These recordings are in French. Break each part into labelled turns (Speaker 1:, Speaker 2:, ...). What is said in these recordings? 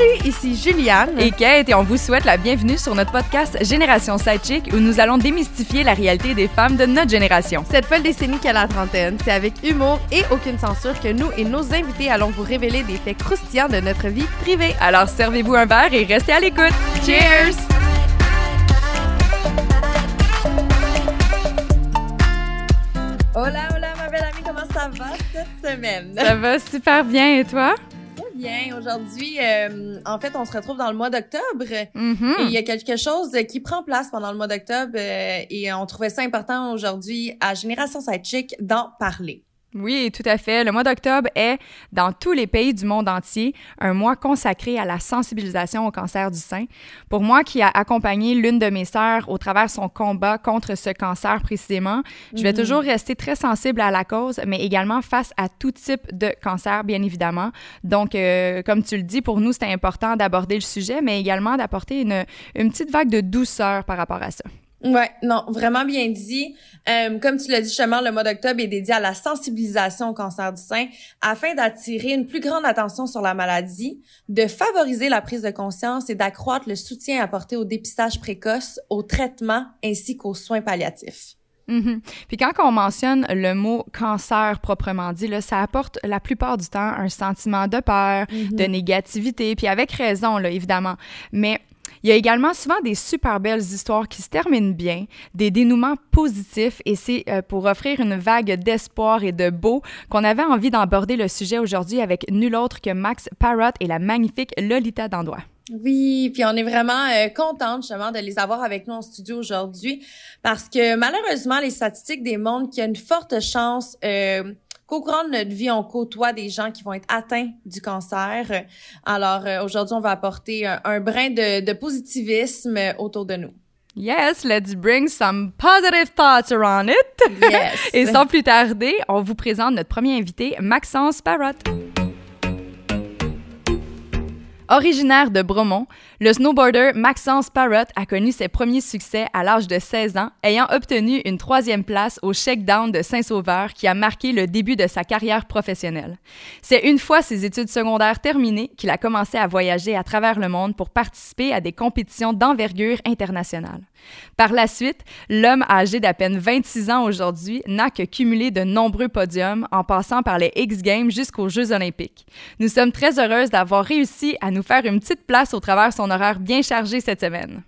Speaker 1: Salut, ici Juliane.
Speaker 2: Et Kate, et on vous souhaite la bienvenue sur notre podcast Génération Sidechick où nous allons démystifier la réalité des femmes de notre génération.
Speaker 1: Cette folle décennie qu'à la trentaine, c'est avec humour et aucune censure que nous et nos invités allons vous révéler des faits croustillants de notre vie privée.
Speaker 2: Alors servez-vous un verre et restez à l'écoute. Cheers!
Speaker 1: Hola, hola, ma belle amie, comment ça va cette semaine?
Speaker 2: Ça va super bien et toi?
Speaker 1: Bien. Aujourd'hui, euh, en fait, on se retrouve dans le mois d'octobre.
Speaker 2: Mhm.
Speaker 1: Et il y a quelque chose qui prend place pendant le mois d'octobre euh, et on trouvait ça important aujourd'hui à Génération Sidechick d'en parler.
Speaker 2: Oui, tout à fait. Le mois d'octobre est, dans tous les pays du monde entier, un mois consacré à la sensibilisation au cancer du sein. Pour moi, qui a accompagné l'une de mes sœurs au travers son combat contre ce cancer précisément, je vais
Speaker 1: Mhm.
Speaker 2: toujours rester très sensible à la cause, mais également face à tout type de cancer, bien évidemment. Donc, euh, comme tu le dis, pour nous, c'était important d'aborder le sujet, mais également d'apporter une, une petite vague de douceur par rapport à ça.
Speaker 1: Ouais, non, vraiment bien dit. Euh, comme tu l'as dit justement, le mois d'octobre est dédié à la sensibilisation au cancer du sein afin d'attirer une plus grande attention sur la maladie, de favoriser la prise de conscience et d'accroître le soutien apporté au dépistage précoce, au traitement ainsi qu'aux soins palliatifs.
Speaker 2: Mhm. Puis quand on mentionne le mot cancer proprement dit, là, ça apporte la plupart du temps un sentiment de peur, de négativité, puis avec raison, là, évidemment. Mais il y a également souvent des super belles histoires qui se terminent bien, des dénouements positifs, et c'est euh, pour offrir une vague d'espoir et de beau qu'on avait envie d'aborder le sujet aujourd'hui avec nul autre que Max Parrott et la magnifique Lolita Dandois.
Speaker 1: Oui, puis on est vraiment euh, contente justement de les avoir avec nous en studio aujourd'hui parce que malheureusement, les statistiques démontrent qu'il y a une forte chance euh, qu'au courant de notre vie, on côtoie des gens qui vont être atteints du cancer. Alors euh, aujourd'hui, on va apporter un, un brin de, de positivisme autour de nous.
Speaker 2: Yes, let's bring some positive thoughts around it.
Speaker 1: Yes.
Speaker 2: Et sans plus tarder, on vous présente notre premier invité, Maxence Parrott. Originaire de Bromont, le snowboarder Maxence Parrott a connu ses premiers succès à l'âge de 16 ans, ayant obtenu une troisième place au Shakedown de Saint-Sauveur qui a marqué le début de sa carrière professionnelle. C'est une fois ses études secondaires terminées qu'il a commencé à voyager à travers le monde pour participer à des compétitions d'envergure internationale. Par la suite, l'homme âgé d'à peine 26 ans aujourd'hui n'a que cumulé de nombreux podiums en passant par les X Games jusqu'aux Jeux olympiques. Nous sommes très heureuses d'avoir réussi à nous faire une petite place au travers son horaire bien chargé cette semaine.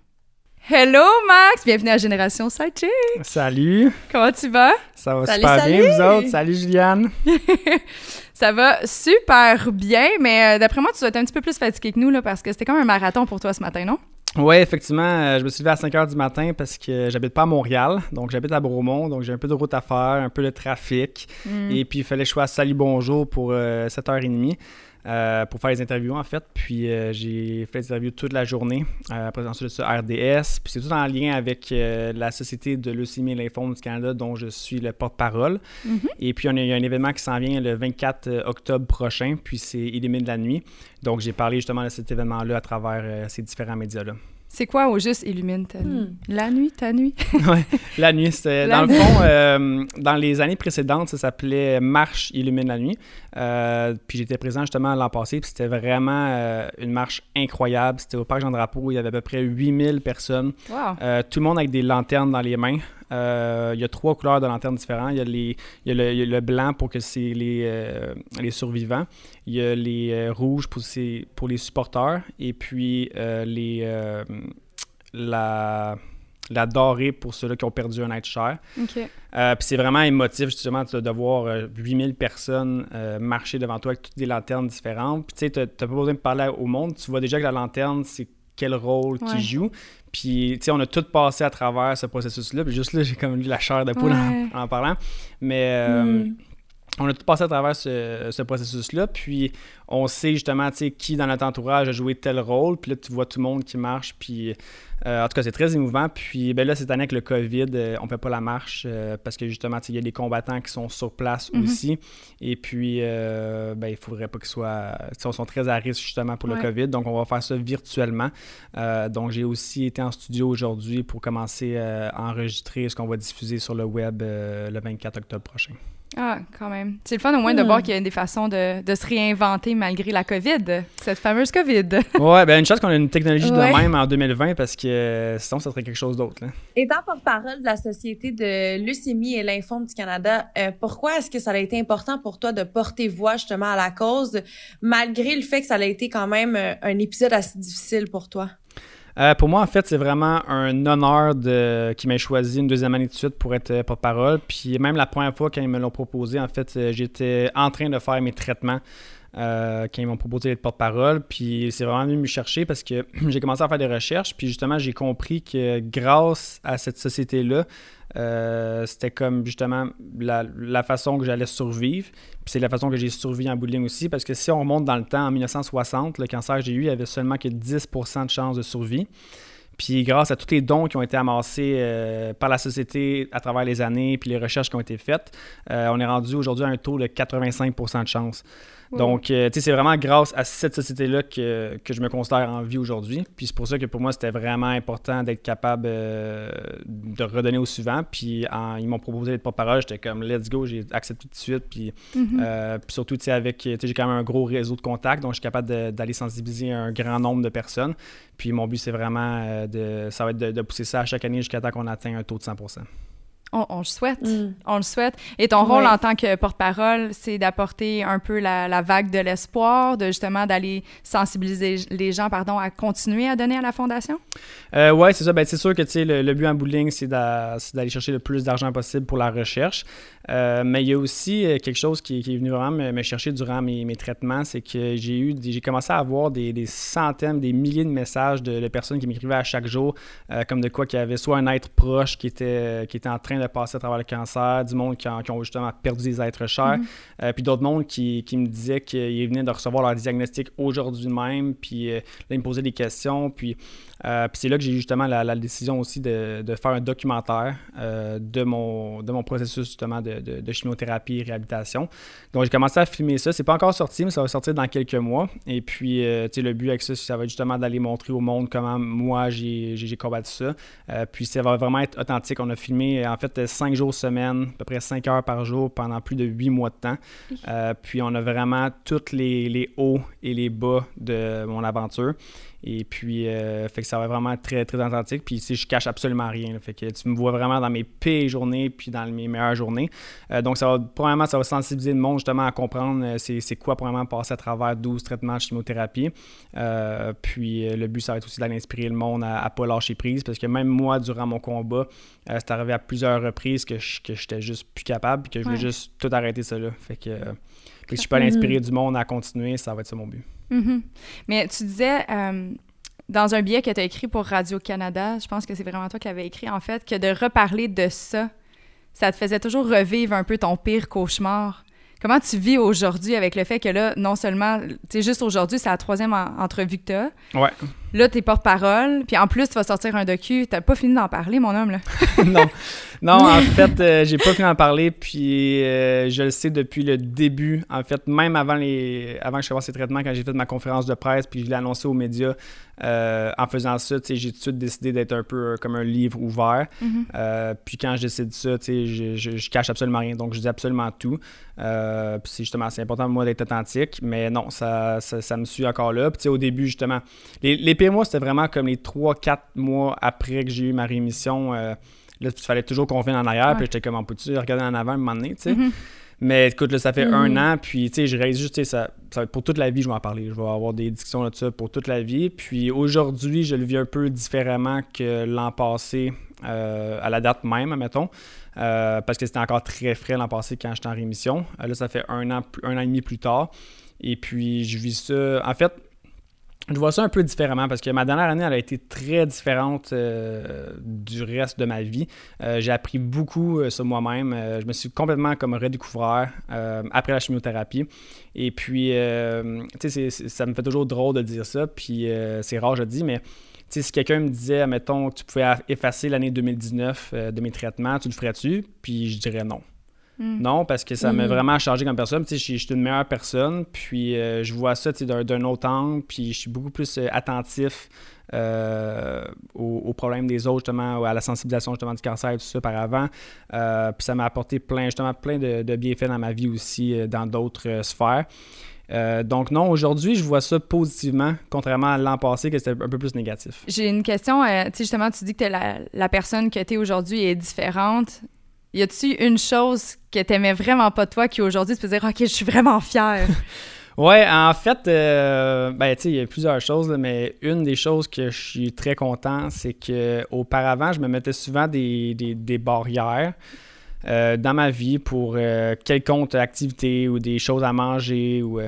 Speaker 2: Hello Max, bienvenue à Génération Sidechick.
Speaker 3: Salut,
Speaker 2: Comment tu vas?
Speaker 3: ça va
Speaker 1: Salut,
Speaker 3: super
Speaker 1: salut.
Speaker 3: bien vous autres? Salut Juliane.
Speaker 2: Ça va super bien, mais euh, d'après moi, tu dois être un petit peu plus fatigué que nous là, parce que c'était comme un marathon pour toi ce matin, non?
Speaker 3: Oui, effectivement, euh, je me suis levé à 5 h du matin parce que j'habite pas à Montréal, donc j'habite à Bromont, donc j'ai un peu de route à faire, un peu de trafic,
Speaker 2: Mm.
Speaker 3: et puis il fallait que je sois à Salut Bonjour pour euh, 7h30. Euh, pour faire les interviews en fait, puis euh, j'ai fait des interviews toute la journée. Euh, après ensuite de ça, RDS, puis c'est tout en lien avec euh, la Société de leucémie et lymphome du Canada dont je suis le porte-parole.
Speaker 2: Mhm.
Speaker 3: Et puis, on a- il y a un événement qui s'en vient le 24 octobre prochain, puis c'est Illumine la nuit. Donc, j'ai parlé justement de cet événement-là à travers ces différents médias-là.
Speaker 2: C'est quoi au juste illumine ta nuit?
Speaker 1: Hmm.
Speaker 2: La nuit, ta nuit?
Speaker 3: Ouais, la nuit, c'était.
Speaker 2: La
Speaker 3: Dans
Speaker 2: nuit.
Speaker 3: le fond, euh, dans les années précédentes, ça s'appelait Marche Illumine la nuit. Euh, puis j'étais présent justement l'an passé, puis c'était vraiment euh, une marche incroyable. C'était au Parc Jean-Drapeau, il y avait à peu près 8000 personnes.
Speaker 2: Wow!
Speaker 3: Euh, tout le monde avec des lanternes dans les mains. Euh, il y a trois couleurs de lanternes différentes. Il y a, les, il y a, le, il y a le blanc pour que c'est les, euh, les survivants. Il y a les euh, rouges pour, les supporters. Et puis les, la, la dorée pour ceux-là qui ont perdu un être cher. Puis c'est vraiment émotif justement de, voir euh, 8000 personnes marcher devant toi avec toutes des lanternes différentes. Puis tu sais, t'as t'as pas besoin de parler au monde. Tu vois déjà que la lanterne, c'est quel rôle
Speaker 2: Ouais.
Speaker 3: qu'il joue. Puis, tu sais, on a tout passé à travers ce processus-là. Puis juste là, j'ai comme eu la chair de poule
Speaker 2: Ouais.
Speaker 3: en, en parlant. Mais euh,
Speaker 1: Hmm.
Speaker 3: On a tout passé à travers ce, processus-là, puis on sait justement qui dans notre entourage a joué tel rôle, puis là tu vois tout le monde qui marche, puis euh, en tout cas c'est très émouvant. Puis ben là cette année avec le COVID, euh, on fait pas la marche euh, parce que justement il y a des combattants qui sont sur place mhm. aussi, et puis ben il faudrait pas qu'ils soient, ils sont très à risque justement pour le COVID, donc on va faire ça virtuellement. donc j'ai aussi été en studio aujourd'hui pour commencer à enregistrer ce qu'on va diffuser sur le web le 24 octobre prochain.
Speaker 2: Ah, quand même. C'est le fun au moins de voir hmm. qu'il y a des façons de, se réinventer malgré la COVID, cette fameuse COVID.
Speaker 3: ouais, ben une chance qu'on a une technologie de même en 2020 parce que euh, sinon, ça serait quelque chose d'autre.
Speaker 1: Étant porte-parole de la Société de leucémie et lymphome du Canada, euh, pourquoi est-ce que ça a été important pour toi de porter voix justement à la cause, malgré le fait que ça a été quand même euh, un épisode assez difficile pour toi?
Speaker 3: Euh, pour moi, en fait, c'est vraiment un honneur de, qu'ils m'aient choisi une deuxième année de suite pour être euh, porte-parole. Puis même la première fois qu'ils me l'ont proposé, en fait, euh, j'étais en train de faire mes traitements. Quand ils m'ont proposé d'être porte-parole. Puis c'est vraiment venu me chercher parce que j'ai commencé à faire des recherches. Puis justement, j'ai compris que grâce à cette société-là, euh, c'était comme justement la, façon que j'allais survivre. Puis c'est la façon que j'ai survécu en bowling aussi, parce que si on remonte dans le temps, en 1960, le cancer que j'ai eu, il avait seulement que 10 de chances de survie. Puis grâce à tous les dons qui ont été amassés euh, par la société à travers les années, puis les recherches qui ont été faites, euh, on est rendu aujourd'hui à un taux de 85% de chance. Donc, euh, tu sais, c'est vraiment grâce à cette société-là que, je me considère en vie aujourd'hui. Puis c'est pour ça que pour moi, c'était vraiment important d'être capable euh, de redonner au suivant. Puis ils m'ont proposé d'être porte-parole. J'étais comme, let's go, j'ai accepté tout de suite. Puis, mm-hmm. euh, puis surtout, tu sais, avec, tu sais, j'ai quand même un gros réseau de contacts. Donc, je suis capable d'aller sensibiliser un grand nombre de personnes. Puis mon but, c'est vraiment de, ça va être de, de pousser ça à chaque année jusqu'à temps qu'on atteigne un taux de 100
Speaker 2: on, le souhaite. Mm. On le souhaite. Et ton rôle en tant que porte-parole, c'est d'apporter un peu la, vague de l'espoir, de justement d'aller sensibiliser les gens pardon, à continuer à donner à la Fondation?
Speaker 3: Euh, oui, c'est ça. Ben, c'est sûr que le, le but en bowling, c'est d'aller chercher le plus d'argent possible pour la recherche. Euh, mais il y a aussi euh, quelque chose qui, est venu vraiment me, chercher durant mes, traitements, c'est que j'ai eu, j'ai commencé à avoir des, centaines, des milliers de messages de, personnes qui m'écrivaient à chaque jour, comme de quoi qu'il y avait soit un être proche qui était, qui était en train de passer à travers le cancer, du monde qui, ont justement perdu des êtres chers, mhm. euh, puis d'autres mondes qui, me disaient qu'ils venaient de recevoir leur diagnostic aujourd'hui même, puis euh, là, ils me posaient des questions, puis euh, puis c'est là que j'ai eu justement la, décision aussi de, faire un documentaire euh, de, mon, de mon processus justement de, chimiothérapie et réhabilitation. Donc j'ai commencé à filmer ça. C'est pas encore sorti, mais ça va sortir dans quelques mois. Et puis, euh, tu sais, le but avec ça, ça va justement d'aller montrer au monde comment moi j'ai combattu ça. puis ça va vraiment être authentique. On a filmé en fait cinq jours semaine, à peu près cinq heures par jour pendant plus de huit mois de temps. puis on a vraiment tous les hauts et les bas de mon aventure. Et puis, euh, fait que ça va vraiment être très, très authentique. Puis ici, je cache absolument rien. Fait que tu me vois vraiment dans mes pires journées puis dans mes meilleures journées. Euh, donc, ça va, probablement, ça va sensibiliser le monde justement à comprendre euh, c'est quoi, probablement, passer à travers 12 traitements de chimiothérapie. puis, le but, ça va être aussi d'aller inspirer le monde à ne pas lâcher prise. Parce que même moi, durant mon combat, c'est arrivé à plusieurs reprises que j'étais juste plus capable puis que je voulais juste tout arrêter ça là. Fait que, si je peux aller inspirer du monde à continuer, ça va être ça mon but.
Speaker 2: Mm-hmm. Mais tu disais, euh, dans un billet que tu as écrit pour Radio-Canada, je pense que c'est vraiment toi qui avais écrit, en fait, que de reparler de ça, ça te faisait toujours revivre un peu ton pire cauchemar. Comment tu vis aujourd'hui avec le fait que là, non seulement, tu sais, juste aujourd'hui, c'est la troisième entrevue que tu as.
Speaker 3: Ouais.
Speaker 2: Là, t'es porte-parole, puis en plus, tu vas sortir un docu. T'as pas fini d'en parler, mon homme, là.
Speaker 3: non. Non, en fait, euh, j'ai pas fini d'en parler, puis euh, je le sais depuis le début. En fait, même avant, les, avant que je commence ces traitements, quand j'ai fait ma conférence de presse, puis je l'ai annoncé aux médias, euh, en faisant ça, j'ai tout de suite décidé d'être un peu comme un livre ouvert. Mm-hmm. puis quand je décide ça, je, je, je, cache absolument rien. Donc, je dis absolument tout. puis c'est justement, c'est important pour moi d'être authentique, mais non, ça, ça, me suit encore là. Puis au début, justement, les, les moi, c'était vraiment comme les 3-4 mois après que j'ai eu ma rémission. Euh, là, il fallait toujours qu'on vienne en arrière, puis j'étais comme en tu regarder en avant à un moment donné, tu sais? Mm-hmm. Mais écoute, là, ça fait un mm-hmm. an, puis tu sais, je réalise juste, ça, ça, pour toute la vie, je vais en parler. Je vais avoir des discussions là-dessus pour toute la vie. Puis aujourd'hui, je le vis un peu différemment que l'an passé, euh, à la date même, mettons. Euh, parce que c'était encore très frais l'an passé quand j'étais en rémission. là, ça fait un an, un an et demi plus tard. Et puis, je vis ça. En fait, je vois ça un peu différemment parce que ma dernière année, elle a été très différente euh, du reste de ma vie. Euh, j'ai appris beaucoup euh, sur moi-même. je me suis complètement comme redécouvert après la chimiothérapie. Et puis, tu sais, ça me fait toujours drôle de dire ça. Puis, c'est rare, je le dis, mais tu sais, si quelqu'un me disait, mettons, que tu pouvais effacer l'année 2019 de mes traitements, tu le ferais-tu? Puis, je dirais non. Hmm. Non, parce que ça m'a hmm. vraiment changé comme personne. Je suis une meilleure personne, puis euh, je vois ça d'un autre angle, puis je suis beaucoup plus euh, attentif euh, aux, problèmes des autres, justement, à la sensibilisation justement du cancer et tout ça par avant. puis ça m'a apporté plein, justement, plein de, bienfaits dans ma vie aussi, dans d'autres sphères. donc non, aujourd'hui, je vois ça positivement, contrairement à l'an passé, que c'était un peu plus négatif.
Speaker 2: J'ai une question. tu sais, justement, tu dis que la, la personne que tu es aujourd'hui est différente. Y a-tu une chose que t'aimais vraiment pas de toi qui aujourd'hui tu peux dire OK, je suis vraiment fier?
Speaker 3: ouais, en fait, euh, ben, tu sais, il y a plusieurs choses, mais une des choses que je suis très content, c'est que auparavant, je me mettais souvent des, barrières. Euh, dans ma vie pour euh, quelconque activité ou des choses à manger. Ou,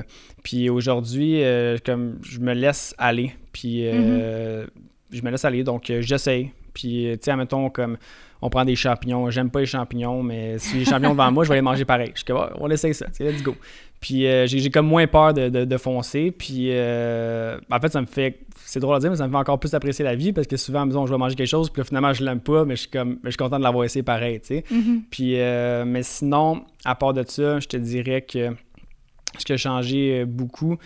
Speaker 3: puis aujourd'hui, comme je me laisse aller, puis mm-hmm. je me laisse aller, donc j'essaye. Puis, tu sais, admettons, comme on prend des champignons. J'aime pas les champignons, mais si les champignons devant moi, je vais les manger pareil. Je suis comme, on essaye ça, let's go. Puis euh, j'ai comme moins peur de, foncer. Puis euh, en fait, ça me fait. C'est drôle à dire, mais ça me fait encore plus apprécier la vie parce que souvent, disons, je vais manger quelque chose, puis finalement, je l'aime pas, mais je suis comme. Je suis content de l'avoir essayé pareil, tu sais. Mm-hmm. Puis, euh, mais sinon, à part de ça, je te dirais que ce qui a changé beaucoup,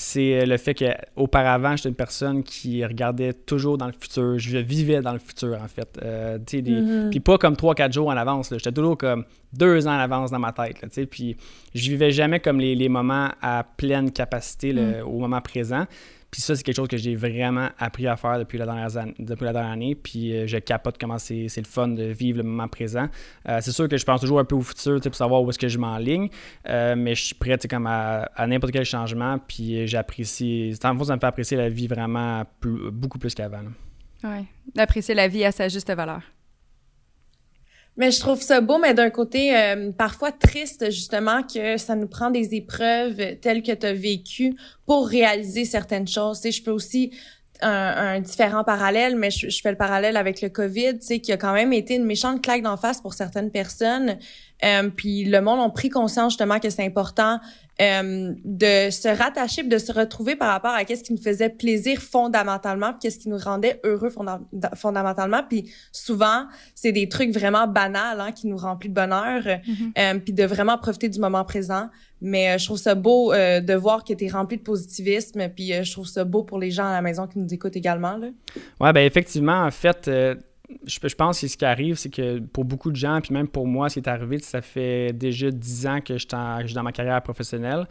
Speaker 3: c'est le fait qu'auparavant, j'étais une personne qui regardait toujours dans le futur. Je vivais dans le futur, en fait. Euh, mm-hmm. Puis pas comme 3-4 jours en avance. J'étais toujours comme deux ans en avance dans ma tête. Là, puis je vivais jamais comme les, moments à pleine capacité mm. au moment présent. Puis ça, c'est quelque chose que j'ai vraiment appris à faire depuis la dernière, depuis la dernière année. Puis euh, je capote comment c'est, le fun de vivre le moment présent. Euh, c'est sûr que je pense toujours un peu au futur pour savoir où est-ce que je m'enligne. Euh, mais je suis prêt comme à, n'importe quel changement. Puis j'apprécie. En fait, ça me fait apprécier la vie vraiment beaucoup plus qu'avant.
Speaker 2: Oui, d'apprécier la vie à sa juste valeur.
Speaker 1: Mais je trouve ça beau, mais d'un côté, euh, parfois triste, justement, que ça nous prend des épreuves telles que tu as vécues pour réaliser certaines choses. Tu je peux aussi un, différent parallèle, mais je, fais le parallèle avec le COVID, tu sais, qui a quand même été une méchante claque d'en face pour certaines personnes. Euh, puis le monde a pris conscience justement que c'est important euh, de se rattacher, de se retrouver par rapport à qu'est-ce qui nous faisait plaisir fondamentalement, qu'est-ce qui nous rendait heureux fondamentalement. Puis souvent, c'est des trucs vraiment banals hein, qui nous remplissent de bonheur, mm-hmm. euh, puis de vraiment profiter du moment présent. Mais euh, je trouve ça beau euh, de voir que tu es rempli de positivisme, puis je trouve ça beau pour les gens à la maison qui nous écoutent également. Là.
Speaker 3: Ouais, ben effectivement, en fait je, pense que ce qui arrive, c'est que pour beaucoup de gens, puis même pour moi, ce qui est arrivé, ça fait déjà 10 ans que je suis dans ma carrière professionnelle.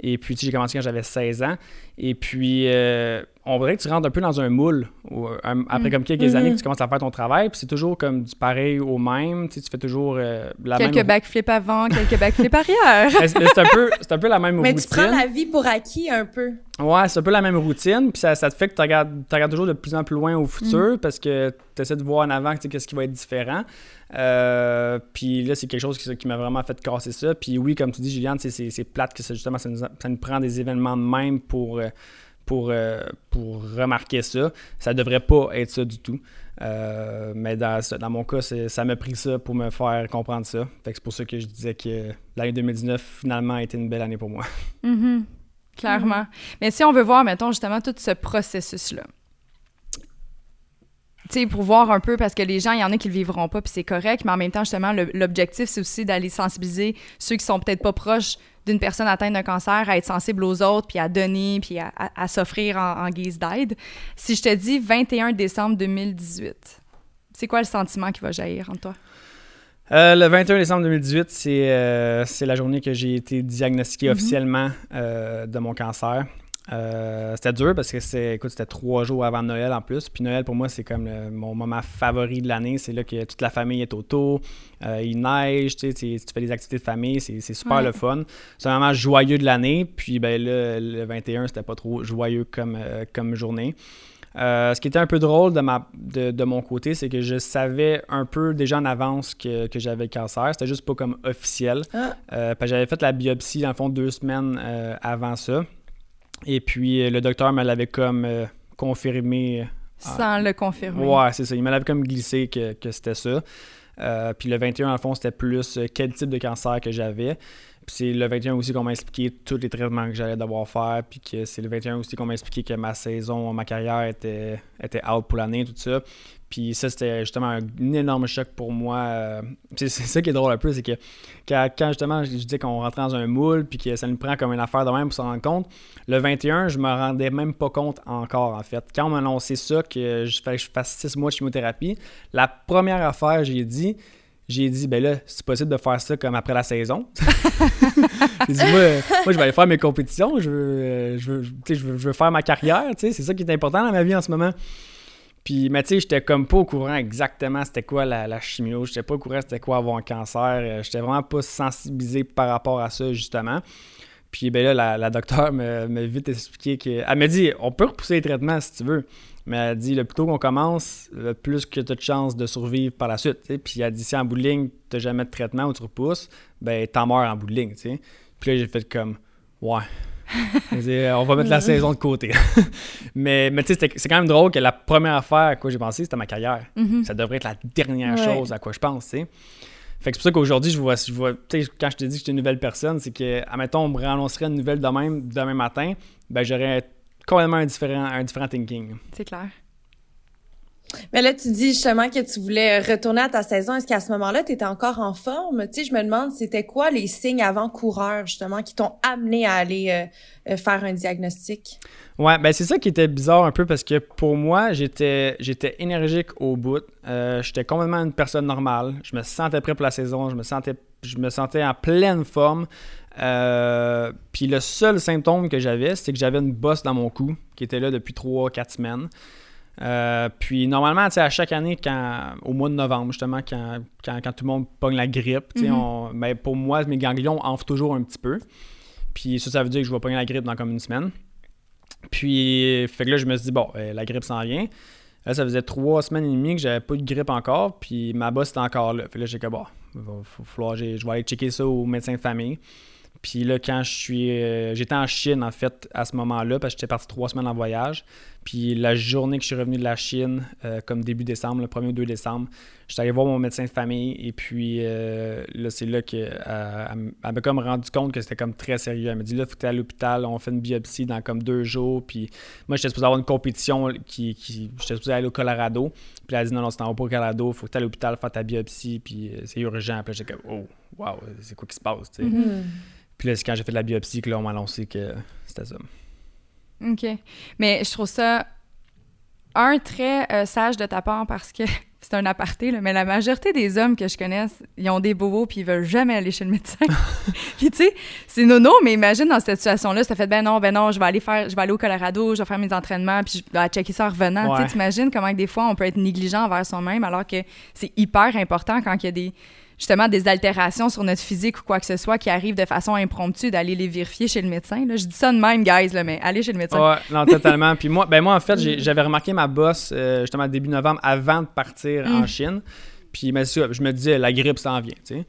Speaker 3: Et puis, j'ai commencé quand j'avais 16 ans. Et puis, euh, on dirait que tu rentres un peu dans un moule. Euh, après, mm. comme quelques années, que mm-hmm. tu commences à faire ton travail. Puis, c'est toujours comme du pareil au même. Tu, sais, tu fais toujours euh, la
Speaker 2: quelques
Speaker 3: même...
Speaker 2: Quelques backflips avant, quelques backflips arrière.
Speaker 3: c'est un, peu, un peu la même
Speaker 1: Mais
Speaker 3: routine.
Speaker 1: Mais tu prends la vie pour acquis un peu.
Speaker 3: Ouais, c'est un peu la même routine. Puis, ça, ça te fait que tu regardes, regardes, toujours de plus en plus loin au futur mm. parce que tu essaies de voir en avant qu'est-ce qui va être différent. Euh, puis là, c'est quelque chose qui, m'a vraiment fait casser ça. Puis oui, comme tu dis, Juliane, c'est plate que justement, ça nous, prend des événements de même pour, euh, pour, euh, pour remarquer ça. Ça devrait pas être ça du tout. mais dans, dans mon cas, ça m'a pris ça pour me faire comprendre ça. c'est pour ça que je disais que l'année 2019, finalement, a été une belle année pour moi.
Speaker 2: Mm-hmm. Clairement. Mais si on veut voir, mettons, justement, tout ce processus-là tu sais, pour voir un peu, parce que les gens, il y en a qui le vivront pas, puis c'est correct, mais en même temps, justement, l'objectif, c'est aussi d'aller sensibiliser ceux qui sont peut-être pas proches d'une personne atteinte d'un cancer à être sensible aux autres, puis à donner, puis à, s'offrir en, guise d'aide. Si je te dis 21 décembre 2018, c'est quoi le sentiment qui va jaillir en toi?
Speaker 3: Euh, le 21 décembre 2018, euh, c'est la journée que j'ai été diagnostiqué mm-hmm. officiellement euh, de mon cancer. Euh, c'était dur parce que c'est, écoute, c'était trois jours avant Noël en plus. Puis Noël, pour moi, c'est comme mon moment favori de l'année. C'est là que toute la famille est autour. Euh, il neige, tu, tu, fais des activités de famille. C'est, super le fun. C'est un moment joyeux de l'année. Puis ben, là, le 21, c'était pas trop joyeux comme, euh, comme journée. ce qui était un peu drôle de, ma, de, mon côté, c'est que je savais un peu déjà en avance que, que j'avais le cancer. C'était juste pas comme officiel. Ah. j'avais fait la biopsie, dans le fond, deux semaines avant ça. Et puis, le docteur me l'avait comme confirmé.
Speaker 2: Sans le confirmer.
Speaker 3: Ouais, c'est ça. Il me l'avait comme glissé que, que c'était ça. puis le 21, en fond, c'était plus quel type de cancer que j'avais. Puis c'est le 21 aussi qu'on m'a expliqué tous les traitements que j'allais devoir faire. Puis que c'est le 21 aussi qu'on m'a expliqué que ma saison, ma carrière était, était out pour l'année, tout ça. Puis ça, c'était justement un énorme choc pour moi. Euh, c'est ça qui est drôle un peu, c'est que quand, justement je disais qu'on rentrait dans un moule, puis que ça nous prend comme une affaire de même pour s'en rendre compte, le 21, je me rendais même pas compte encore, en fait. Quand on m'a annoncé ça, que je que je fasse six mois de chimiothérapie, la première affaire, j'ai dit, j'ai dit, ben là, c'est possible de faire ça comme après la saison. j'ai dit, moi, moi, je vais aller faire mes compétitions, je veux, euh, je veux, je veux faire ma carrière, c'est ça qui est important dans ma vie en ce moment. Puis, mais tu sais, j'étais comme pas au courant exactement c'était quoi la, chimio. J'étais pas au courant c'était quoi avoir un cancer. Euh, j'étais vraiment pas sensibilisé par rapport à ça, justement. Puis, ben là, la, docteure m'a vite expliqué que. Elle m'a dit, on peut repousser les traitements si tu veux. Mais elle dit, le plus tôt qu'on commence, le plus que tu as de chances de survivre par la suite. Puis elle dit, si en bout de ligne, tu jamais de traitement ou tu repousses, ben t'en meurs en bout de ligne. Puis là, j'ai fait comme, ouais. On va mettre la saison de côté. mais mais tu sais, c'est quand même drôle que la première affaire à quoi j'ai pensé, c'était ma carrière.
Speaker 2: Mm-hmm.
Speaker 3: Ça devrait être la dernière chose à quoi je pense, tu sais. Fait que c'est pour ça qu'aujourd'hui, je vois, je vois quand je te dis que j'étais une nouvelle personne, c'est que, admettons, on me réannoncerait une nouvelle demain, demain matin, ben j'aurais complètement un différent, un différent thinking.
Speaker 2: C'est clair.
Speaker 1: Mais là, tu dis justement que tu voulais retourner à ta saison. Est-ce qu'à ce, moment-là, tu étais encore en forme? Tu sais, je me demande, c'était quoi les signes avant-coureurs, justement, qui t'ont amené à aller euh, euh, faire un diagnostic?
Speaker 3: Ouais, ben c'est ça qui était bizarre un peu parce que pour moi, j'étais j'étais énergique au bout. Euh, j'étais complètement une personne normale. Je me sentais prêt pour la saison. Je me sentais, je me sentais en pleine forme. puis le seul symptôme que j'avais, c'est que j'avais une bosse dans mon cou qui était là depuis 3-4 semaines. Euh, puis normalement, à chaque année, quand, au mois de novembre, justement, quand, quand, tout le monde pogne la grippe, mhm. ben, pour moi, mes ganglions enflent toujours un petit peu. Puis ça, ça veut dire que je vais pogner la grippe dans comme une semaine. Puis, fait que là, je me suis dit, bon, euh, la grippe s'en vient. Là, ça faisait trois semaines et demie que j'avais pas de grippe encore, puis ma bosse était encore là. Fait que là, j'ai dit, bon, il va falloir, je vais aller checker ça au médecin de famille. Puis là, quand je suis. Euh, j'étais en Chine, en fait, à ce moment-là, parce que j'étais parti trois semaines en voyage. Puis la journée que je suis revenu de la Chine, euh, comme début décembre, le 1er ou 2 décembre, j'étais allé voir mon médecin de famille. Et puis euh, là, c'est là qu'elle m'a comme rendu compte que c'était comme très sérieux. Elle m'a dit là, faut que tu à l'hôpital, on fait une biopsie dans comme deux jours. Puis moi, j'étais supposé avoir une compétition qui. j'étais supposé aller au Colorado. Puis elle a dit non, non, c'est en haut au Colorado, faut que tu à l'hôpital faire ta biopsie. Puis c'est urgent. Puis j'étais comme, oh, wow, c'est quoi qui se passe, tu sais?
Speaker 2: Mm-hmm.
Speaker 3: Puis là, c'est quand j'ai fait la biopsie que là, on m'a annoncé que c'était ça.
Speaker 2: OK. Mais je trouve ça un très euh, sage de ta part parce que c'est un aparté, là, mais la majorité des hommes que je connais, ils ont des bobos puis ils veulent jamais aller chez le médecin. puis tu sais, c'est nono, mais imagine dans cette situation-là, ça fait ben non, ben non, je vais aller faire, je vais aller au Colorado, je vais faire mes entraînements puis je vais checker ça en revenant. Tu imagines comment des fois on peut être négligent envers soi-même alors que c'est hyper important quand il y a des justement des altérations sur notre physique ou quoi que ce soit qui arrivent de façon impromptue d'aller les vérifier chez le médecin. Là. Je dis ça de même, guys, là, mais allez chez le médecin.
Speaker 3: Ouais, non, totalement. Puis moi, ben moi, en fait, j'avais remarqué ma bosse euh, justement début novembre avant de partir en mm. Chine. Puis je me disais, la grippe s'en vient, tu sais.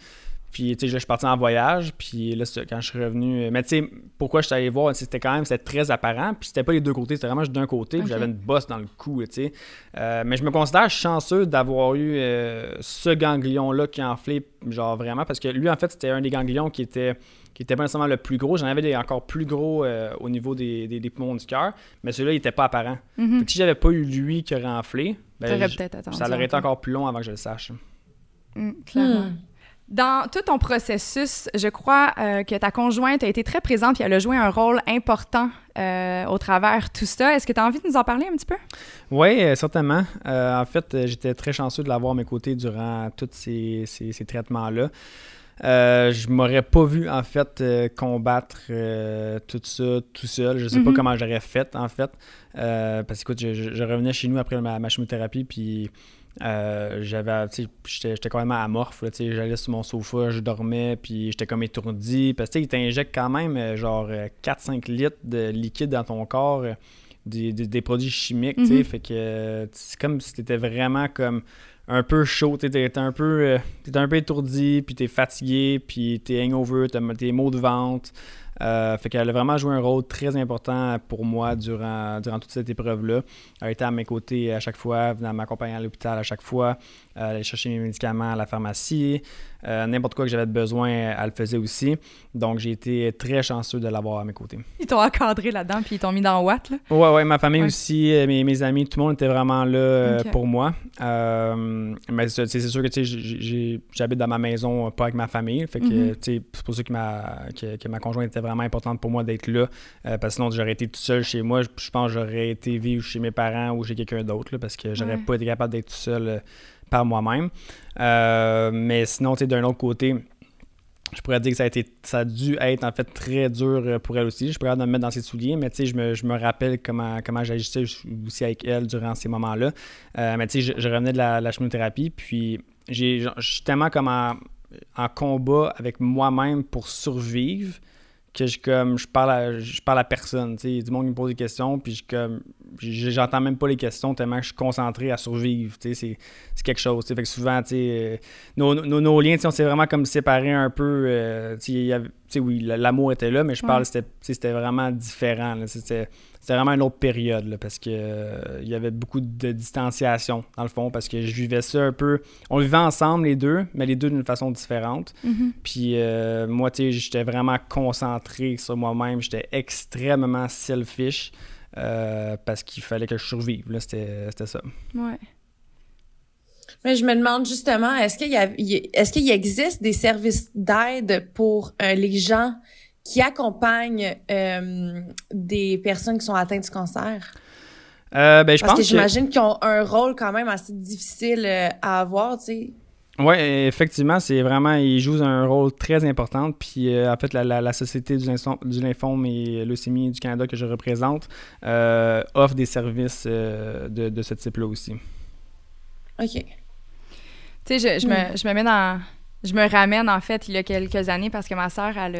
Speaker 3: Puis, tu sais, je suis parti en voyage. Puis là, quand je suis revenu. Mais tu sais, pourquoi je suis allé voir, c'était quand même c'était très apparent. Puis c'était pas les deux côtés, c'était vraiment juste d'un côté. Puis j'avais une bosse dans le cou, tu sais. Euh, mais je me considère chanceux d'avoir eu euh, ce ganglion-là qui enflé, genre vraiment. Parce que lui, en fait, c'était un des ganglions qui était qui était pas nécessairement le plus gros. J'en avais des encore plus gros euh, au niveau des, des, poumons du cœur, mais celui-là, il était pas apparent.
Speaker 2: Mm
Speaker 3: si j'avais pas eu lui qui aurait enflé, ben, ça aurait été encore plus long avant que je le sache.
Speaker 2: Mm, clairement. Hmm. Dans tout ton processus, je crois euh, que ta conjointe a été très présente et elle a joué un rôle important euh, au travers tout ça. Est-ce que tu as envie de nous en parler un petit peu?
Speaker 3: Oui, euh, certainement. en fait, j'étais très chanceux de l'avoir à mes côtés durant tous ces, ces, traitements-là. je m'aurais pas vu en fait combattre tout ça tout seul. Je sais pas mm-hmm. comment j'aurais fait en fait. parce que écoute, je, revenais chez nous après ma, ma chimiothérapie puis euh, j'avais, j'étais quand même amorphe, j'allais sur mon sofa, je dormais, puis j'étais comme étourdi, parce que il t'injecte quand même euh, genre 4-5 euh, litres de liquide dans ton corps, des, produits chimiques, mm-hmm. fait que c'est comme si t'étais vraiment comme un peu chaud, t'es un peu un peu étourdi, puis t'es fatigué, puis t'es hangover, t'as tes maux de ventre, Euh, fait qu'elle a vraiment joué un rôle très important pour moi durant, durant toute cette épreuve-là. Elle a été à mes côtés à chaque fois, venant m'accompagner à l'hôpital à chaque fois, aller chercher mes médicaments à la pharmacie. Euh, n'importe quoi que j'avais besoin, elle le faisait aussi. Donc, j'ai été très chanceux de l'avoir à mes côtés.
Speaker 2: Ils t'ont encadré là-dedans, puis ils t'ont mis dans Watt, là?
Speaker 3: Ouais, ouais, ma famille aussi, mes, mes, amis, tout le monde était vraiment là pour moi. mais c'est sûr que, j'habite dans ma maison, pas avec ma famille. Fait que, sais, c'est pour ça que ma, que, ma conjointe était vraiment importante pour moi d'être là. parce que sinon, j'aurais été tout seul chez moi. Je pense que j'aurais été vivre chez mes parents ou chez quelqu'un d'autre, parce que j'aurais pas été capable d'être tout seul par moi-même. Euh, mais sinon, d'un autre côté, je pourrais dire que ça a, été, ça a dû être en fait très dur euh, pour elle aussi. Je pourrais me mettre dans ses souliers, mais je me, je me rappelle comment, comment j'agissais aussi avec elle durant ces moments-là. Euh, mais je, je revenais de la, la chimiothérapie, puis je suis tellement comme en, en combat avec moi-même pour survivre que je comme je parle à, je parle à personne. Y a du monde qui me pose des questions, puis je comme j'entends même pas les questions tellement que je suis concentré à survivre. C'est quelque chose. Fait que souvent, euh, nos, nos, liens, on s'est vraiment comme séparés un peu. Euh, oui, l'amour était là, mais je parle, c'était vraiment différent. C'était vraiment une autre période parce que euh, il y avait beaucoup de distanciation dans le fond parce que je vivais ça un peu. On vivait ensemble les deux, mais les deux d'une façon différente.
Speaker 2: Mm-hmm.
Speaker 3: Puis euh, moi, tu sais, j'étais vraiment concentré sur moi-même. J'étais extrêmement selfish euh, parce qu'il fallait que je survive. C'était ça.
Speaker 2: Ouais.
Speaker 1: Mais je me demande justement, est-ce qu'il y a, est-ce qu'il existe des services d'aide pour euh, les gens qui accompagnent euh, des personnes qui sont atteintes du cancer?
Speaker 3: Euh, ben, je
Speaker 1: Parce
Speaker 3: pense
Speaker 1: que j'imagine qu'ils ont un rôle quand même assez difficile à avoir, tu sais.
Speaker 3: Oui, effectivement, c'est vraiment, ils jouent un rôle très important. Puis, en fait, la, Société du, du lymphome et leucémie du Canada que je représente offre des services de, de ce type-là aussi.
Speaker 1: OK.
Speaker 2: Tu sais, je, me, hmm. je me mets dans. Je me ramène, en fait, il y a quelques années parce que ma sœur, elle,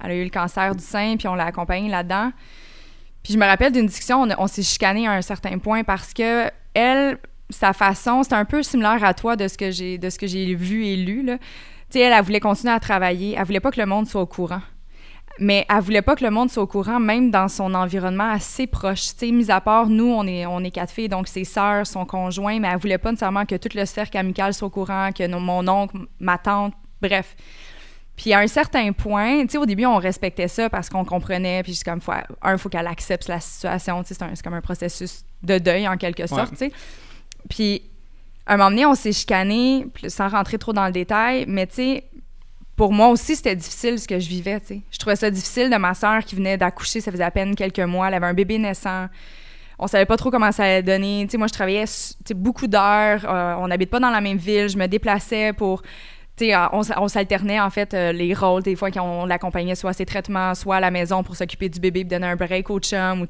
Speaker 2: a eu le cancer du sein, puis on l'a accompagnée là-dedans. Puis je me rappelle d'une discussion, on, s'est chicané à un certain point parce que elle, sa façon, c'est un peu similaire à toi de ce que j'ai de ce que j'ai vu et lu. Tu sais, elle, elle voulait continuer à travailler. Elle voulait pas que le monde soit au courant mais elle voulait pas que le monde soit au courant, même dans son environnement assez proche. Tu sais, mis à part, nous, on est, on est quatre filles, donc ses sœurs, son conjoint, mais elle voulait pas nécessairement que tout le cercle amical soit au courant, que mon oncle, ma tante, bref. Puis à un certain point, tu sais, au début, on respectait ça parce qu'on comprenait, puis comme, faut, un, il faut qu'elle accepte la situation, tu sais, c'est comme un processus de deuil en quelque sorte, tu sais. Puis, à un moment donné, on s'est chicané, sans rentrer trop dans le détail, mais tu sais, pour moi aussi, c'était difficile ce que je vivais. Je trouvais ça difficile de ma sœur qui venait d'accoucher, ça faisait à peine quelques mois, elle avait un bébé naissant. On savait pas trop comment ça allait donner. Moi, je travaillais beaucoup d'heures, euh, on n'habite pas dans la même ville, je me déplaçais pour... Sais, on, s'alternait, en fait, euh, les rôles, des fois, qu'on l'accompagnait soit à ses traitements, soit à la maison pour s'occuper du bébé, donner un break au chum, ou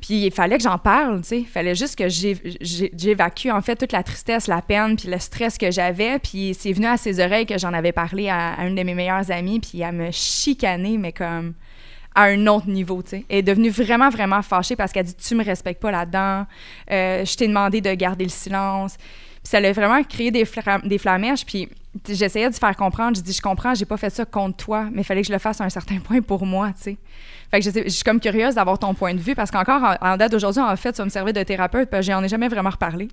Speaker 2: puis il fallait que j'en parle, tu sais. Il fallait juste que j'évacue, en fait, toute la tristesse, la peine, puis le stress que j'avais. Puis c'est venu à ses oreilles que j'en avais parlé à, une de mes meilleures amies, puis elle me chicanait, mais comme à un autre niveau, tu sais. Elle est devenue vraiment, vraiment fâchée parce qu'elle dit « Tu me respectes pas là-dedans. Euh, je t'ai demandé de garder le silence. » Puis ça a vraiment créé des, des flamèches, puis j'essayais de faire comprendre. Je dis « Je comprends, j'ai pas fait ça contre toi, mais il fallait que je le fasse à un certain point pour moi, tu sais. » Fait que je, suis comme curieuse d'avoir ton point de vue parce qu'encore en, date d'aujourd'hui, en fait, ça me servait de thérapeute, puis j'en ai jamais vraiment reparlé.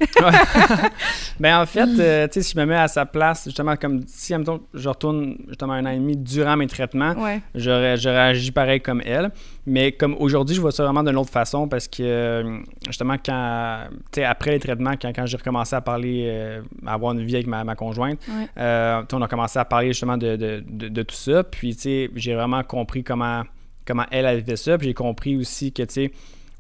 Speaker 3: ben en fait, euh, tu sais, si je me mets à sa place, justement, comme si, admettons, je retourne justement un an et demi durant mes traitements, j'aurais, j'aurais agi pareil comme elle. Mais comme aujourd'hui, je vois ça vraiment d'une autre façon parce que euh, justement, quand, tu sais, après les traitements, quand, quand j'ai recommencé à parler, euh, à avoir une vie avec ma, ma conjointe, on a commencé à parler justement de, de, de tout ça. Puis, tu sais, j'ai vraiment compris comment comment elle, a fait ça. Puis j'ai compris aussi que, tu sais,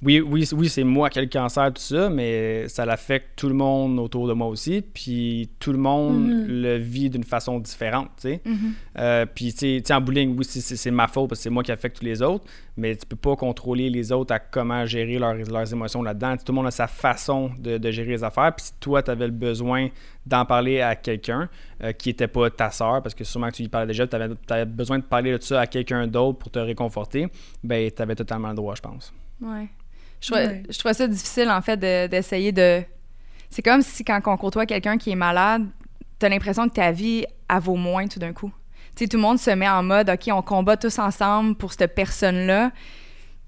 Speaker 3: oui, oui, oui c'est moi qui ai le cancer, tout ça, mais ça l'affecte tout le monde autour de moi aussi. Puis tout le monde mm-hmm. le vit d'une façon différente, tu sais.
Speaker 2: Mm-hmm.
Speaker 3: Euh, puis, tu sais, en bowling, oui, c'est ma faute parce que c'est moi qui affecte tous les autres, mais tu peux pas contrôler les autres à comment gérer leurs émotions là-dedans. Tout le monde a sa façon de, gérer les affaires. Puis si toi, tu avais le besoin d'en parler à quelqu'un euh, qui n'était pas ta soeur, parce que sûrement que tu y parlais déjà, tu avais, besoin de parler de ça à quelqu'un d'autre pour te réconforter, ben tu avais totalement le droit, je pense.
Speaker 2: Ouais. Je, je trouvais ça difficile, en fait, d'essayer de, C'est comme si quand on côtoie quelqu'un qui est malade, tu as l'impression que ta vie, elle vaut moins tout d'un coup. sais, tout le monde se met en mode, OK, on combat tous ensemble pour cette personne-là.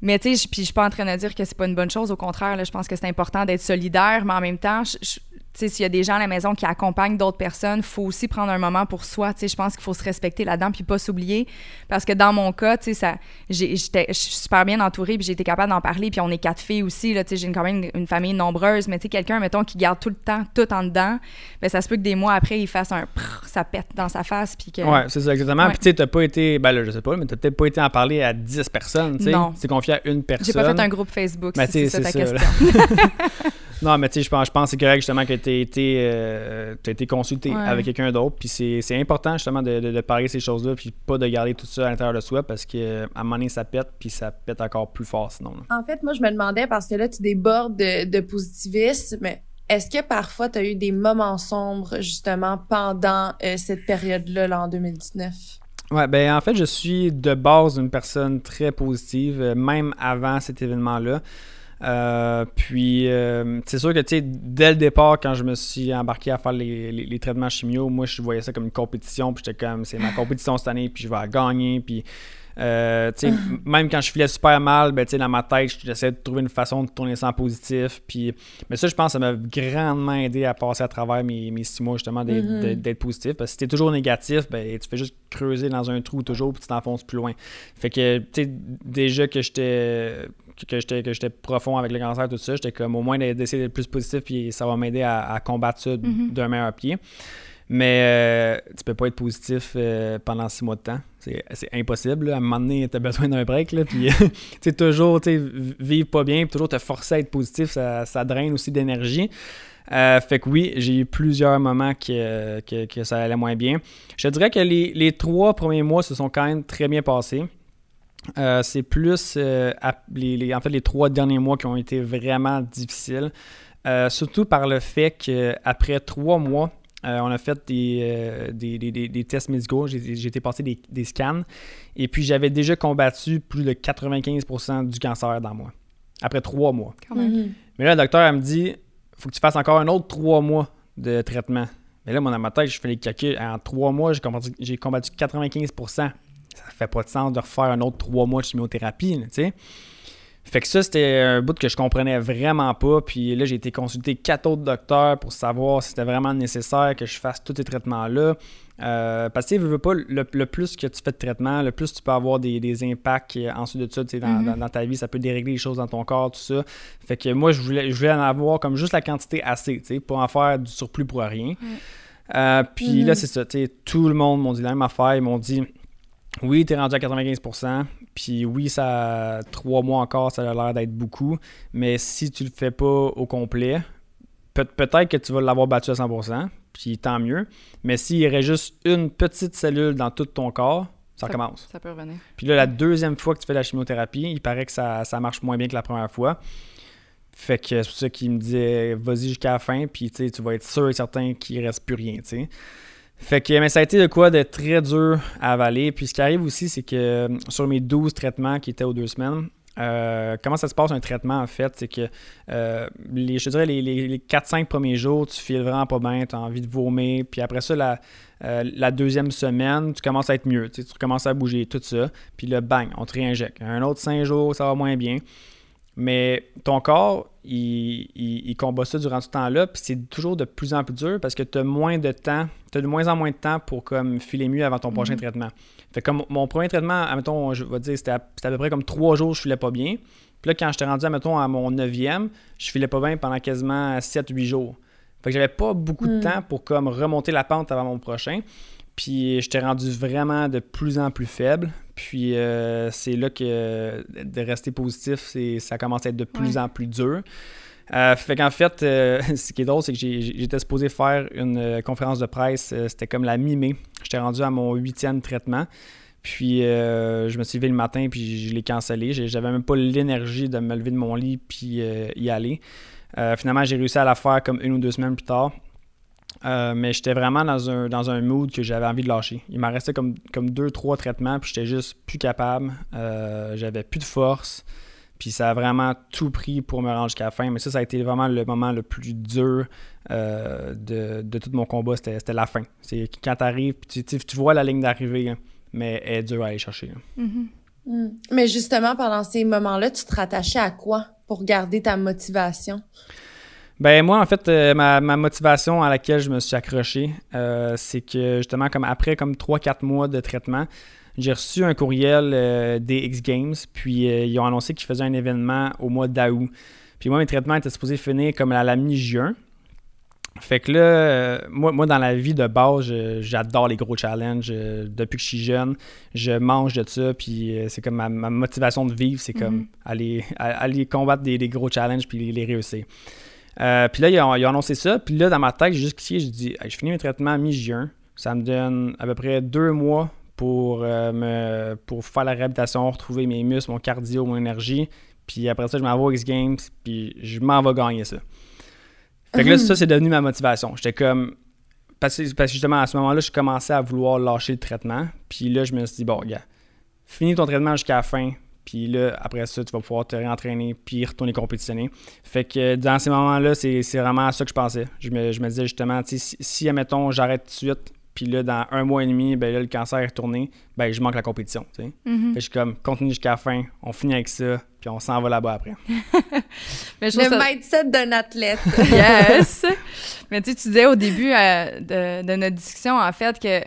Speaker 2: Mais tu sais, puis je suis pas en train de dire que c'est pas une bonne chose. Au contraire, là, je pense que c'est important d'être solidaire, mais en même temps, je, s'il y a des gens à la maison qui accompagnent d'autres personnes, faut aussi prendre un moment pour soi. Tu sais, je pense qu'il faut se respecter là-dedans puis pas s'oublier. Parce que dans mon cas, tu sais, ça, j'étais, je suis super bien entourée puis j'ai été capable d'en parler. Puis on est quatre filles aussi, là, tu sais, j'ai quand même une, famille nombreuse. Mais tu sais, quelqu'un, mettons, qui garde tout le temps, tout en dedans, ben ça se peut que des mois après, il fasse un ça pète dans sa face. Puis que...
Speaker 3: Ouais, c'est ça, exactement. Puis tu sais, t'as pas été, ben là, je sais pas, mais t'as peut-être pas été en parler à 10 personnes, tu sais. Non. C'est confié à une personne.
Speaker 2: J'ai pas fait un groupe Facebook, ben, si c'est ta question.
Speaker 3: non, mais tu sais, je pense, je pense que c'est correct justement que tu été, euh, été consulté avec quelqu'un d'autre. Puis c'est important justement de, de, parler ces choses-là, puis pas de garder tout ça à l'intérieur de soi parce qu'à un moment donné, ça pète, puis ça pète encore plus fort sinon.
Speaker 1: En fait, moi, je me demandais parce que là, tu débordes de, de positivisme. Est-ce que parfois, tu as eu des moments sombres justement pendant euh, cette période-là, là, en 2019?
Speaker 3: Ouais, ben en fait, je suis de base une personne très positive, euh, même avant cet événement-là. Euh, puis, euh, c'est sûr que, tu sais, dès le départ, quand je me suis embarqué à faire les, traitements chimio, moi, je voyais ça comme une compétition. Puis, j'étais comme, c'est ma compétition cette année, puis je vais la gagner. Puis, euh, sais, même quand je filais super mal, ben, dans ma tête, j'essayais de trouver une façon de tourner ça en positif. Puis, mais ça, je pense ça m'a grandement aidé à passer à travers mes, mes six mois, justement, d'être mm-hmm. positif. Parce que si t'es toujours négatif, ben, tu fais juste creuser dans un trou toujours, puis tu t'enfonces plus loin. Fait que, tu sais, déjà que j'étais que j'étais que profond avec le cancer tout ça j'étais comme au moins d'essayer d'être plus positif puis ça va m'aider à, combattre ça mm-hmm. d'un meilleur pied mais euh, tu peux pas être positif euh, pendant six mois de temps. C'est impossible. À un moment donné, tu as besoin d'un break. Là, puis, tu toujours vivre pas bien, puis toujours te forcer à être positif, ça, ça draine aussi d'énergie. Euh, fait que oui, j'ai eu plusieurs moments que, que, ça allait moins bien. Je dirais que les, les, trois premiers mois se sont quand même très bien passés. C'est plus les, en fait les trois derniers mois qui ont été vraiment difficiles. surtout par le fait qu'après trois mois, euh, on a fait euh, des, des, tests médicaux, j'ai été passé des, scans, et puis j'avais déjà combattu plus de 95% du cancer dans moi, après trois mois. Mhm. Mais là, le docteur me dit faut que tu fasses encore un autre trois mois de traitement. Mais là, moi, dans ma tête, je fais les calculs. En trois mois, j'ai combattu, combattu 95%. Ça fait pas de sens de refaire un autre trois mois de chimiothérapie, tu sais. Fait que ça, c'était un bout que je comprenais vraiment pas. Puis là, j'ai été consulter quatre autres docteurs pour savoir si c'était vraiment nécessaire que je fasse tous ces traitements-là. Euh, parce que tu veux pas, le, plus que tu fais de traitement, le plus tu peux avoir des, impacts ensuite de ça dans, mm-hmm. dans, ta vie. Ça peut dérégler les choses dans ton corps, tout ça. Fait que moi, je voulais, je voulais en avoir comme juste la quantité assez, tu sais, pas en faire du surplus pour rien. Euh, puis là, mm-hmm. c'est ça, tu sais, tout le monde m'a dit la même affaire. Ils m'ont dit oui, tu es rendu à 95%, puis oui, ça trois mois encore, ça a l'air d'être beaucoup, mais si tu le fais pas au complet, peut-être que tu vas l'avoir battu à 100%, puis tant mieux, mais s'il y aurait juste une petite cellule dans tout ton corps, ça, commence.
Speaker 2: Ça peut revenir.
Speaker 3: Puis là, la deuxième fois que tu fais la chimiothérapie, il paraît que ça, marche moins bien que la première fois. Fait que c'est pour ça qu'il me disait vas-y jusqu'à la fin, puis tu vas être sûr et certain qu'il reste plus rien, tu sais. Fait que mais ça a été de quoi de très dur à avaler. Puis ce qui arrive aussi, c'est que euh, sur mes 12 traitements qui étaient aux deux semaines, euh, comment ça se passe un traitement en fait? C'est que euh, les, je dirais les, les, 4-5 premiers jours, tu files vraiment pas bien, tu as envie de vomir. Puis après ça, la, la deuxième semaine, tu commences à être mieux. Tu commences à bouger, tout ça. Puis le bang, on te réinjecte. Un autre 5 jours, ça va moins bien. Mais ton corps, il, combat ça durant ce temps-là, puis c'est toujours de plus en plus dur parce que tu as moins de temps, tu as de moins en moins de temps pour comme filer mieux avant ton prochain mhm. traitement. Fait comme mon premier traitement, admettons, je vais dire, c'était à, peu près comme trois jours, je filais pas bien. Puis là, quand j'étais rendu, admettons, à mon neuvième, je filais pas bien pendant quasiment 7-8 jours. Fait que j'avais pas beaucoup de hmm. temps pour comme remonter la pente avant mon prochain. Puis j'étais rendu vraiment de plus en plus faible. Puis euh, c'est là que de rester positif, ça commence à être de plus en plus dur. Euh, fait qu'en fait, euh, ce qui est drôle, c'est que j'étais supposé faire une conférence de presse, c'était comme la mi-mai. J'étais rendu à mon huitième traitement. Puis je me suis levé le matin, puis je l'ai cancellé. J'avais même pas l'énergie de me lever de mon lit, puis y aller. finalement, j'ai réussi à la faire comme une ou deux semaines plus tard. Euh, mais j'étais vraiment dans un, dans un mood que j'avais envie de lâcher. Il m'en restait comme, comme deux, trois traitements, puis j'étais juste plus capable. Euh, j'avais plus de force. Puis ça a vraiment tout pris pour me rendre jusqu'à la fin. Mais ça, ça a été vraiment le moment le plus dur euh, de, tout mon combat. C'était la fin. C'est quand tu arrives, tu, tu, vois la ligne d'arrivée, mais elle est dure à aller chercher.
Speaker 1: Mm-hmm. Mm. Mais justement, pendant ces moments-là, tu te rattachais à quoi pour garder ta motivation?
Speaker 3: Ben moi, en fait, euh, ma, motivation à laquelle je me suis accroché, euh, c'est que justement, comme après comme 3-4 mois de traitement, j'ai reçu un courriel euh, des X Games, puis ils ont annoncé qu'ils faisaient un événement au mois d'août. Puis moi, mes traitements étaient supposés finir comme à la mi-juin. Fait que là, moi, moi, dans la vie de base, j'adore les gros challenges. depuis que je suis jeune, je mange de ça, puis c'est comme ma, motivation de vivre, c'est comme mm-hmm. aller, aller combattre des, gros challenges puis les réussir. Euh, puis là, ils ont, annoncé ça. Puis là, dans ma tête, j'ai juste cliqué, je dis, je finis mes traitements mi-juin. Ça me donne à peu près deux mois pour, euh, me, pour faire la réhabilitation, retrouver mes muscles, mon cardio, mon énergie. Puis après ça, je m'en vais aux X Games, puis je m'en vais gagner ça. Fait que là, ça, c'est devenu ma motivation. J'étais comme. Parce que justement, à ce moment-là, je commençais à vouloir lâcher le traitement. Puis là, je me suis dit, bon, gars, finis ton traitement jusqu'à la fin, puis là, après ça, tu vas pouvoir te réentraîner puis retourner compétitionner. Fait que dans ces moments-là, c'est vraiment à ça que je pensais. Je me, je me disais justement, si, si, admettons, j'arrête tout de suite, puis là, dans un mois et demi, ben là, le cancer est retourné, ben je manque la compétition. Tu sais. Mm-hmm. Fait que je suis comme, continue jusqu'à la fin, on finit avec ça, puis on s'en va là-bas après.
Speaker 1: Mais je le mindset d'un athlète.
Speaker 2: yes! Mais tu disais au début euh, de, de, notre discussion, en fait, que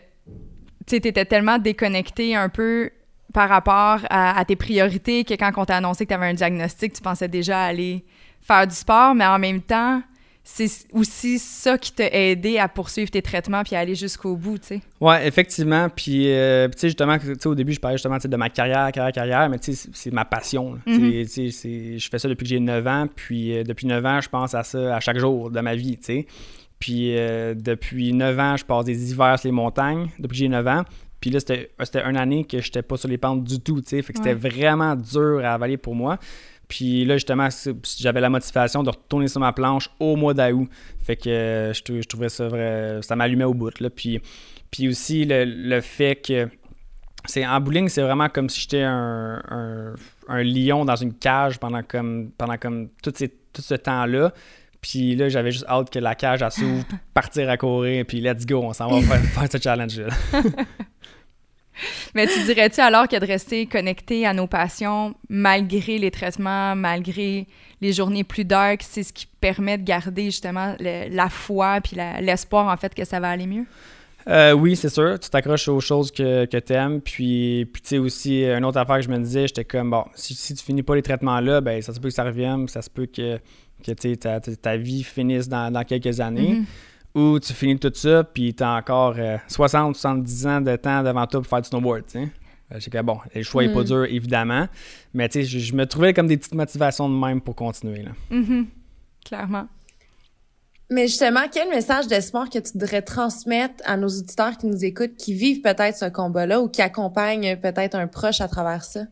Speaker 2: tu étais tellement déconnecté un peu par rapport à, tes priorités que quand on t'a annoncé que tu avais un diagnostic, tu pensais déjà aller faire du sport, mais en même temps, c'est aussi ça qui t'a aidé à poursuivre tes traitements puis à aller jusqu'au bout, tu sais.
Speaker 3: Ouais, effectivement. Puis, euh, tu sais, justement, au début, je parlais justement de ma carrière, carrière, carrière, mais tu sais, c'est ma passion. Mm-hmm. Je fais ça depuis que j'ai 9 ans, puis euh, depuis 9 ans, je pense à ça à chaque jour de ma vie, tu sais. Puis euh, depuis 9 ans, je passe des hivers sur les montagnes, depuis que j'ai 9 ans. Puis là, c'était une année que j'étais pas sur les pentes du tout, tu sais. Fait que c'était vraiment dur à avaler pour moi. Puis là, justement, j'avais la motivation de retourner sur ma planche au mois d'août. Fait que euh, je, trouvais ça vrai. Ça m'allumait au bout, là. Puis, puis aussi, le, fait que. C'est, en bowling, c'est vraiment comme si j'étais un, un, lion dans une cage pendant comme, pendant comme tout, tout ce temps-là. Puis là, j'avais juste hâte que la cage s'ouvre, partir à courir, puis let's go, on s'en va faire, faire ce challenge-là.
Speaker 2: Mais tu dirais-tu alors que de rester connecté à nos passions, malgré les traitements, malgré les journées plus dark, c'est ce qui permet de garder justement la foi puis l'espoir en fait que ça va aller mieux?
Speaker 3: Euh, oui, c'est sûr. Tu t'accroches aux choses que, que tu aimes. Puis, puis tu sais, aussi, une autre affaire que je me disais, j'étais comme, bon, si, si tu finis pas les traitements là, ben ça se peut que ça revienne, ça se peut que, que ta, ta, vie finisse dans, dans quelques années. Mm-hmm ou tu finis tout ça, puis tu as encore 60, euh, 70 ans de temps devant toi pour faire du snowboard. Je sais que bon, le choix n'est pas mm. dur, évidemment, mais je, je me trouvais comme des petites motivations de même pour continuer. Là.
Speaker 2: Mm-hmm. Clairement.
Speaker 1: Mais justement, quel message d'espoir que tu devrais transmettre à nos auditeurs qui nous écoutent, qui vivent peut-être ce combat-là ou qui accompagnent peut-être un proche à travers ça?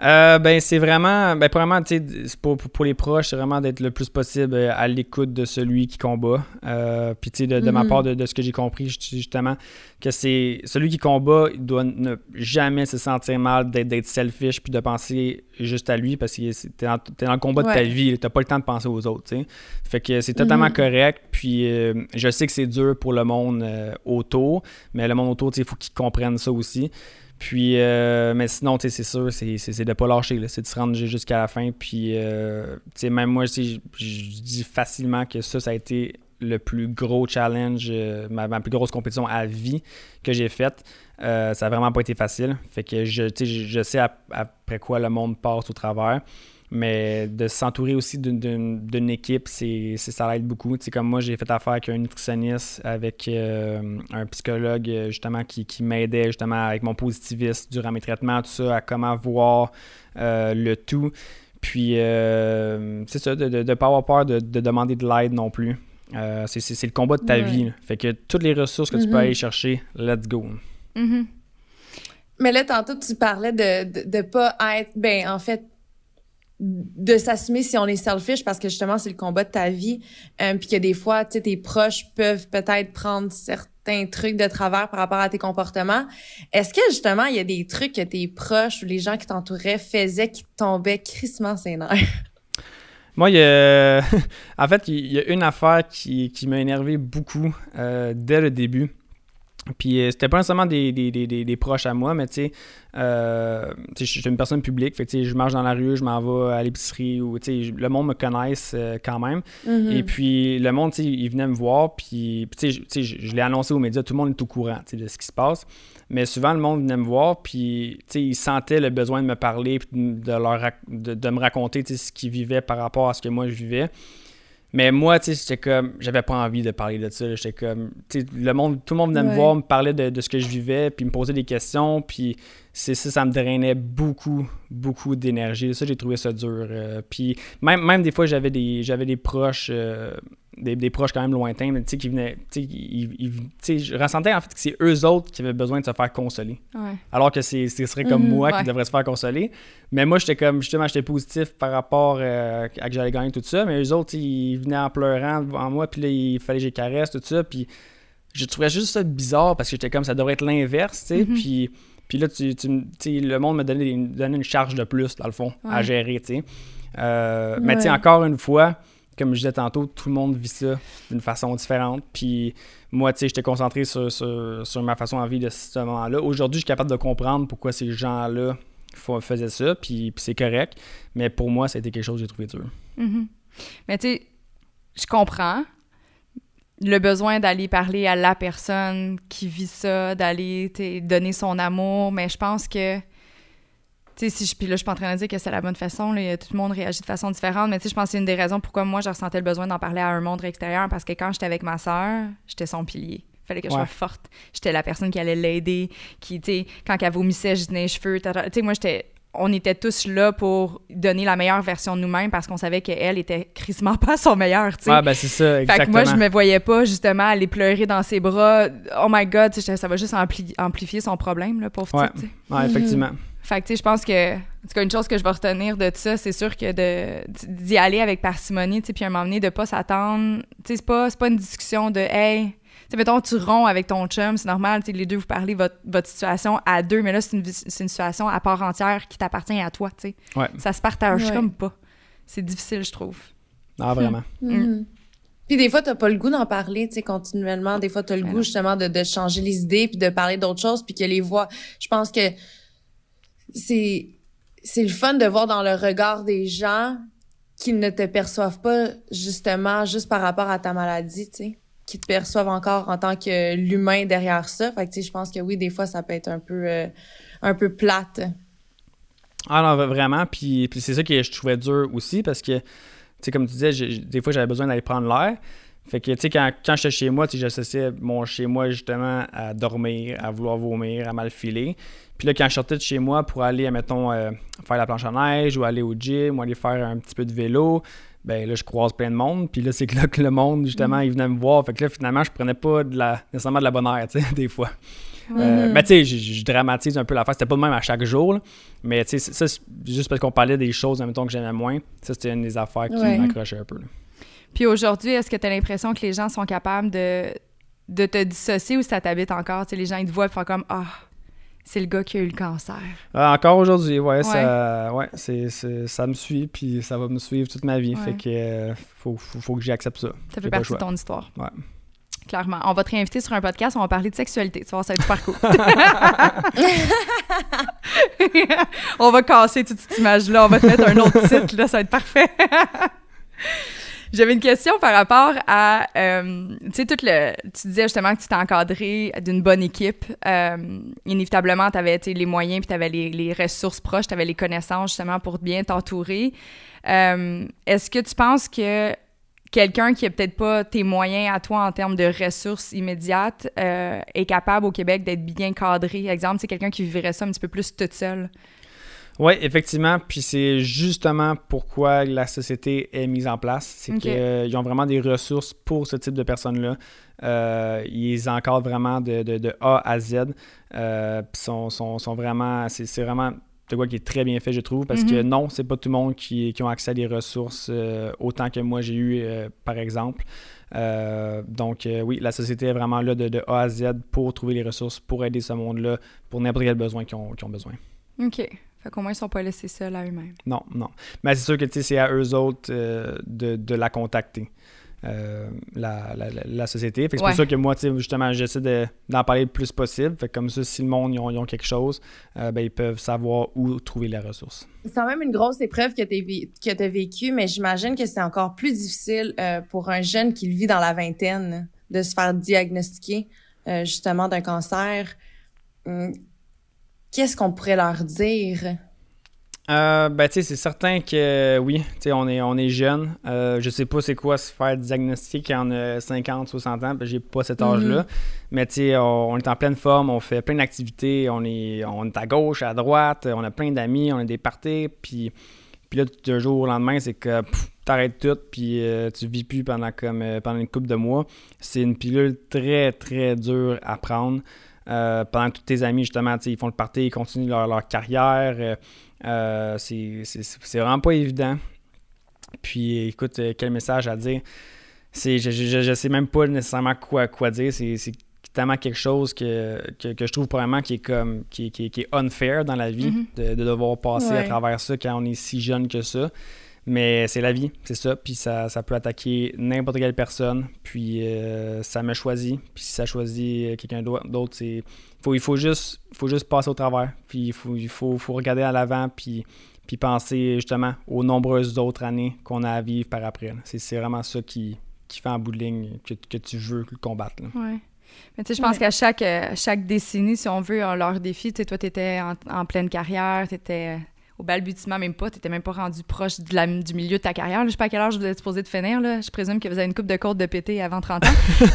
Speaker 3: Euh, ben, c'est vraiment, ben, premièrement, sais, pour, pour, les proches, c'est vraiment d'être le plus possible euh, à l'écoute de celui qui combat. Euh, puis, tu sais, de, ma mhm. part, de, ce que j'ai compris, justement, que c'est celui qui combat, il doit ne jamais se sentir mal d'être selfish puis de penser juste à lui parce que t'es dans, es dans le combat de ta vie, t'as pas le temps de penser aux autres, tu sais. Fait que c'est totalement mhm. correct. Puis, je sais que c'est dur pour le monde autour, mais le monde autour, tu sais, il faut qu'il comprenne ça aussi. Puis, euh, mais sinon, c'est sûr, c'est de pas lâcher, c'est de se rendre jusqu'à la fin. Puis, euh, même moi, je, dis facilement que ça, ça a été le plus gros challenge, euh, ma, plus grosse compétition à vie que j'ai faite. ça n'a vraiment pas été facile. Fait que je, je sais après quoi le monde passe au travers. Mais de s'entourer aussi d'une équipe, c'est, ça aide beaucoup. C'est comme moi, j'ai fait affaire avec un nutritionniste, avec euh, un psychologue justement qui, m'aidait justement avec mon positivisme durant mes traitements, tout ça, à comment voir euh, le tout. Puis euh, c'est ça, de ne pas avoir peur de, demander de l'aide non plus. c'est, le combat de ta vie. Fait que toutes les ressources que tu peux mm-hmm. aller chercher, let's go.
Speaker 1: Mm-hmm. Mais là, tantôt, tu parlais de ne pas être, ben en fait, de s'assumer si on est selfish parce que justement c'est le combat de ta vie euh, puis que des fois tu sais tes proches peuvent peut-être prendre certains trucs de travers par rapport à tes comportements. Est-ce que justement, il y a des trucs que tes proches ou les gens qui t'entouraient faisaient qui tombaient crissement ses nerfs?
Speaker 3: Moi, il y a... en fait, il y a une affaire qui, qui m'a énervé beaucoup euh, dès le début. Puis euh, c'était pas nécessairement des, des, des, des, proches à moi, mais tu sais, euh, je suis une personne publique, fait que je marche dans la rue, je m'en vais à l'épicerie, ou le monde me connaisse euh, quand même.
Speaker 1: Mm-hmm.
Speaker 3: Et puis le monde, il venait me voir, puis je, je l'ai annoncé aux médias, tout le monde est au courant de ce qui se passe. Mais souvent, le monde venait me voir, puis il sentait le besoin de me parler, de, leur, de, de me raconter ce qu'ils vivaient par rapport à ce que moi je vivais. Mais moi, tu sais, j'étais comme, j'avais pas envie de parler de ça. J'étais comme, tu sais, le monde, tout le monde venait me voir, me parler de, ce que je vivais, puis me poser des questions, puis c'est ça, ça me drainait beaucoup, beaucoup d'énergie. Ça, j'ai trouvé ça dur. Euh, puis même, même des fois, j'avais des, j'avais des proches, euh, des, proches quand même lointains, tu sais, qui venaient, tu sais, je ressentais en fait que c'est eux autres qui avaient besoin de se faire consoler. Alors que c'est, ce serait comme mhm, moi qui devrait se faire consoler. Mais moi, j'étais comme, justement, j'étais positif par rapport euh, à que j'allais gagner tout ça. Mais eux autres, ils venaient en pleurant devant moi, puis là, il fallait que je caresse, tout ça. Puis je trouvais juste ça bizarre parce que j'étais comme, ça devrait être l'inverse, tu sais. Mhm. Puis. Puis là, tu, tu le monde me donnait, une charge de plus, dans le fond, à gérer, tu sais. Euh, mais tu sais, encore une fois, comme je disais tantôt, tout le monde vit ça d'une façon différente. Puis moi, tu sais, j'étais concentré sur, sur, ma façon de vivre de ce moment-là. Aujourd'hui, je suis capable de comprendre pourquoi ces gens-là faisaient ça, puis, c'est correct. Mais pour moi, été quelque chose que j'ai trouvé dur.
Speaker 2: Mm-hmm. Mais tu sais, je comprends le besoin d'aller parler à la personne qui vit ça, d'aller donner son amour, mais je pense que sais, si je, puis là, je suis pas en train de dire que c'est la bonne façon, là, tout le monde réagit de façon différente, mais tu sais, je pense que c'est une des raisons pourquoi moi, je ressentais le besoin d'en parler à un monde extérieur, parce que quand j'étais avec ma sœur, j'étais son pilier. Il fallait que je sois forte. J'étais la personne qui allait l'aider, qui, tu sais, quand elle vomissait, je tenais les cheveux. Tu sais, moi, j'étais on était tous là pour donner la meilleure version de nous-mêmes parce qu'on savait qu'elle était crissement pas son meilleur, tu sais.
Speaker 3: Ouais, ben c'est ça, exactement.
Speaker 2: Fait que moi, je me voyais pas, justement, aller pleurer dans ses bras. Oh my God, ça va juste amplifier son problème, là, pauvre
Speaker 3: ouais. Ouais, effectivement.
Speaker 2: Fait que, tu sais, je pense que, en tout cas, une chose que je vais retenir de tout ça, c'est sûr que de, d'y aller avec parcimonie, tu sais, puis à un moment donné, de pas s'attendre. Tu sais, c'est pas, pas une discussion de, hey, tu sais, mettons, tu romps avec ton chum, c'est normal, tu sais, les deux, vous parlez votre, votre situation à deux, mais là, c'est une, une situation à part entière qui t'appartient à toi, tu sais.
Speaker 3: Ouais.
Speaker 2: Ça se partage comme pas. C'est difficile, je trouve.
Speaker 3: Ah, vraiment.
Speaker 1: Mm. Puis des fois, t'as pas le goût d'en parler, tu sais, continuellement. Des fois, t'as le goût, justement, de, de changer les idées, puis de parler d'autres choses, puis que les voix... Je pense que c'est c'est le fun de voir dans le regard des gens qu'ils ne te perçoivent pas justement juste par rapport à ta maladie, tu sais, qui te perçoivent encore en tant que l'humain derrière ça. Fait que tu sais, je pense que oui, des fois ça peut être un peu euh, un peu plate.
Speaker 3: Ah non, vraiment, puis, puis c'est ça que je trouvais dur aussi parce que tu sais comme tu disais, des fois j'avais besoin d'aller prendre l'air. Fait que, tu sais, quand, quand j'étais chez moi, j'associais mon chez moi justement à dormir, à vouloir vomir, à mal filer. Puis là, quand je sortais de chez moi pour aller, mettons, euh, faire la planche à neige ou aller au gym ou aller faire un petit peu de vélo, ben là, je croise plein de monde. Puis là, c'est que là que le monde, justement, mm. il venait me voir. Fait que là, finalement, je prenais pas de la, nécessairement de la bonne air, tu sais, des fois. Euh, mais tu sais, je dramatise un peu l'affaire. C'était pas le même à chaque jour, mais tu sais, ça, juste parce qu'on parlait des choses, mettons, que j'aimais moins, ça, c'était une des affaires qui m'accrochait un peu.
Speaker 2: Puis aujourd'hui, est-ce que tu as l'impression que les gens sont capables de, de te dissocier ou ça t'habite encore? Tu sais, les gens, ils te voient et font comme Ah, c'est le gars qui a eu le cancer.
Speaker 3: Euh, encore aujourd'hui, ouais, Ça, ouais c'est, ça me suit, puis ça va me suivre toute ma vie. Fait que euh, faut, faut, que j'accepte ça.
Speaker 2: Ça fait partie de ton histoire.
Speaker 3: Ouais.
Speaker 2: Clairement. On va te réinviter sur un podcast, on va parler de sexualité. Tu vas voir, ça va être super cool. on va casser toute cette image-là. On va te mettre un autre titre, là, ça va être parfait. J'avais une question par rapport à, euh, tu disais justement que tu t'es encadré d'une bonne équipe. Euh, inévitablement, tu avais les moyens, puis tu avais les, ressources proches, tu avais les connaissances justement pour bien t'entourer. Euh, est-ce que tu penses que quelqu'un qui a peut-être pas tes moyens à toi en termes de ressources immédiates est capable au Québec d'être bien cadré? Exemple, c'est quelqu'un qui vivrait ça un petit peu plus toute seule.
Speaker 3: Oui, effectivement. Puis c'est justement pourquoi la société est mise en place. C'est qu'ils ont vraiment des ressources pour ce type de personnes-là. Euh, ils encadrent vraiment de, A à Z. Euh, puis sont, sont, vraiment. C'est vraiment de quoi qui est très bien fait, je trouve, parce que
Speaker 2: Mhm.
Speaker 3: non, c'est pas tout le monde qui, qui ont accès à des ressources euh, autant que moi j'ai eu, euh, par exemple. Euh, donc, euh, oui, la société est vraiment là de, de A à Z pour trouver les ressources, pour aider ce monde-là, pour n'importe quel besoin qu'ils ont, qu'ils ont besoin.
Speaker 2: OK. Fait qu'au moins, ils sont pas laissés seuls à eux-mêmes.
Speaker 3: Non, non. Mais c'est sûr que c'est à eux autres euh, de, de la contacter, euh, la, la, la- la société. Fait que c'est
Speaker 2: Ouais.
Speaker 3: pour ça que moi, justement, j'essaie de- d'en parler le plus possible. Fait que comme ça, si le monde, ils ont, ils ont quelque chose, euh, ben, ils peuvent savoir où trouver les ressources.
Speaker 1: C'est quand même une grosse épreuve que tu as vécue, mais j'imagine que c'est encore plus difficile euh, pour un jeune qui le vit dans la vingtaine de se faire diagnostiquer euh, justement d'un cancer. Qu'est-ce qu'on pourrait leur dire?
Speaker 3: Euh, ben, tu sais, c'est certain que oui, tu sais, on est, on est jeune. Euh, je sais pas c'est quoi se faire diagnostiquer quand on a 50, 60 ans, j'ai pas cet âge-là. Mais tu sais, on, on est en pleine forme, on fait plein d'activités, on est, on est à gauche, à droite, on a plein d'amis, on a des parties, puis, puis là, d'un jour au lendemain, c'est que t'arrêtes tout, puis euh, tu vis plus pendant, comme, pendant une couple de mois. C'est une pilule très, très dure à prendre. Euh, pendant que tous tes amis, justement, ils font le party, ils continuent leur, leur carrière. euh, euh, c'est vraiment pas évident. Puis écoute, euh, quel message à dire? C'est, je, je, je sais même pas nécessairement quoi, quoi dire. C'est, tellement quelque chose que, que, que je trouve probablement qui est comme qui, qui, qui est unfair dans la vie
Speaker 2: Mhm.
Speaker 3: de, de devoir passer à travers ça quand on est si jeune que ça. Mais c'est la vie, c'est ça. Puis ça, ça peut attaquer n'importe quelle personne. Puis euh, ça me choisit. Puis si ça choisit euh, quelqu'un d'au- d'autre, c'est faut, il faut juste, faut juste passer au travers. Puis il faut, il faut, faut regarder à l'avant. Puis, puis penser justement aux nombreuses autres années qu'on a à vivre par après. C'est, c'est vraiment ça qui, qui fait en bout de ligne que, que tu veux combattre. là.
Speaker 2: Ouais. Mais tu sais, je pense
Speaker 1: Ouais.
Speaker 2: qu'à chaque, euh, chaque décennie, si on veut, ont leur défi. Tu sais, toi, t'étais en, en pleine carrière, t'étais au balbutiement, même pas, t'étais même pas rendu proche de la- du milieu de ta carrière. là. Je sais pas à quel âge vous êtes supposé de finir, là. Je présume que vous avez une coupe de côte de pété avant 30 ans.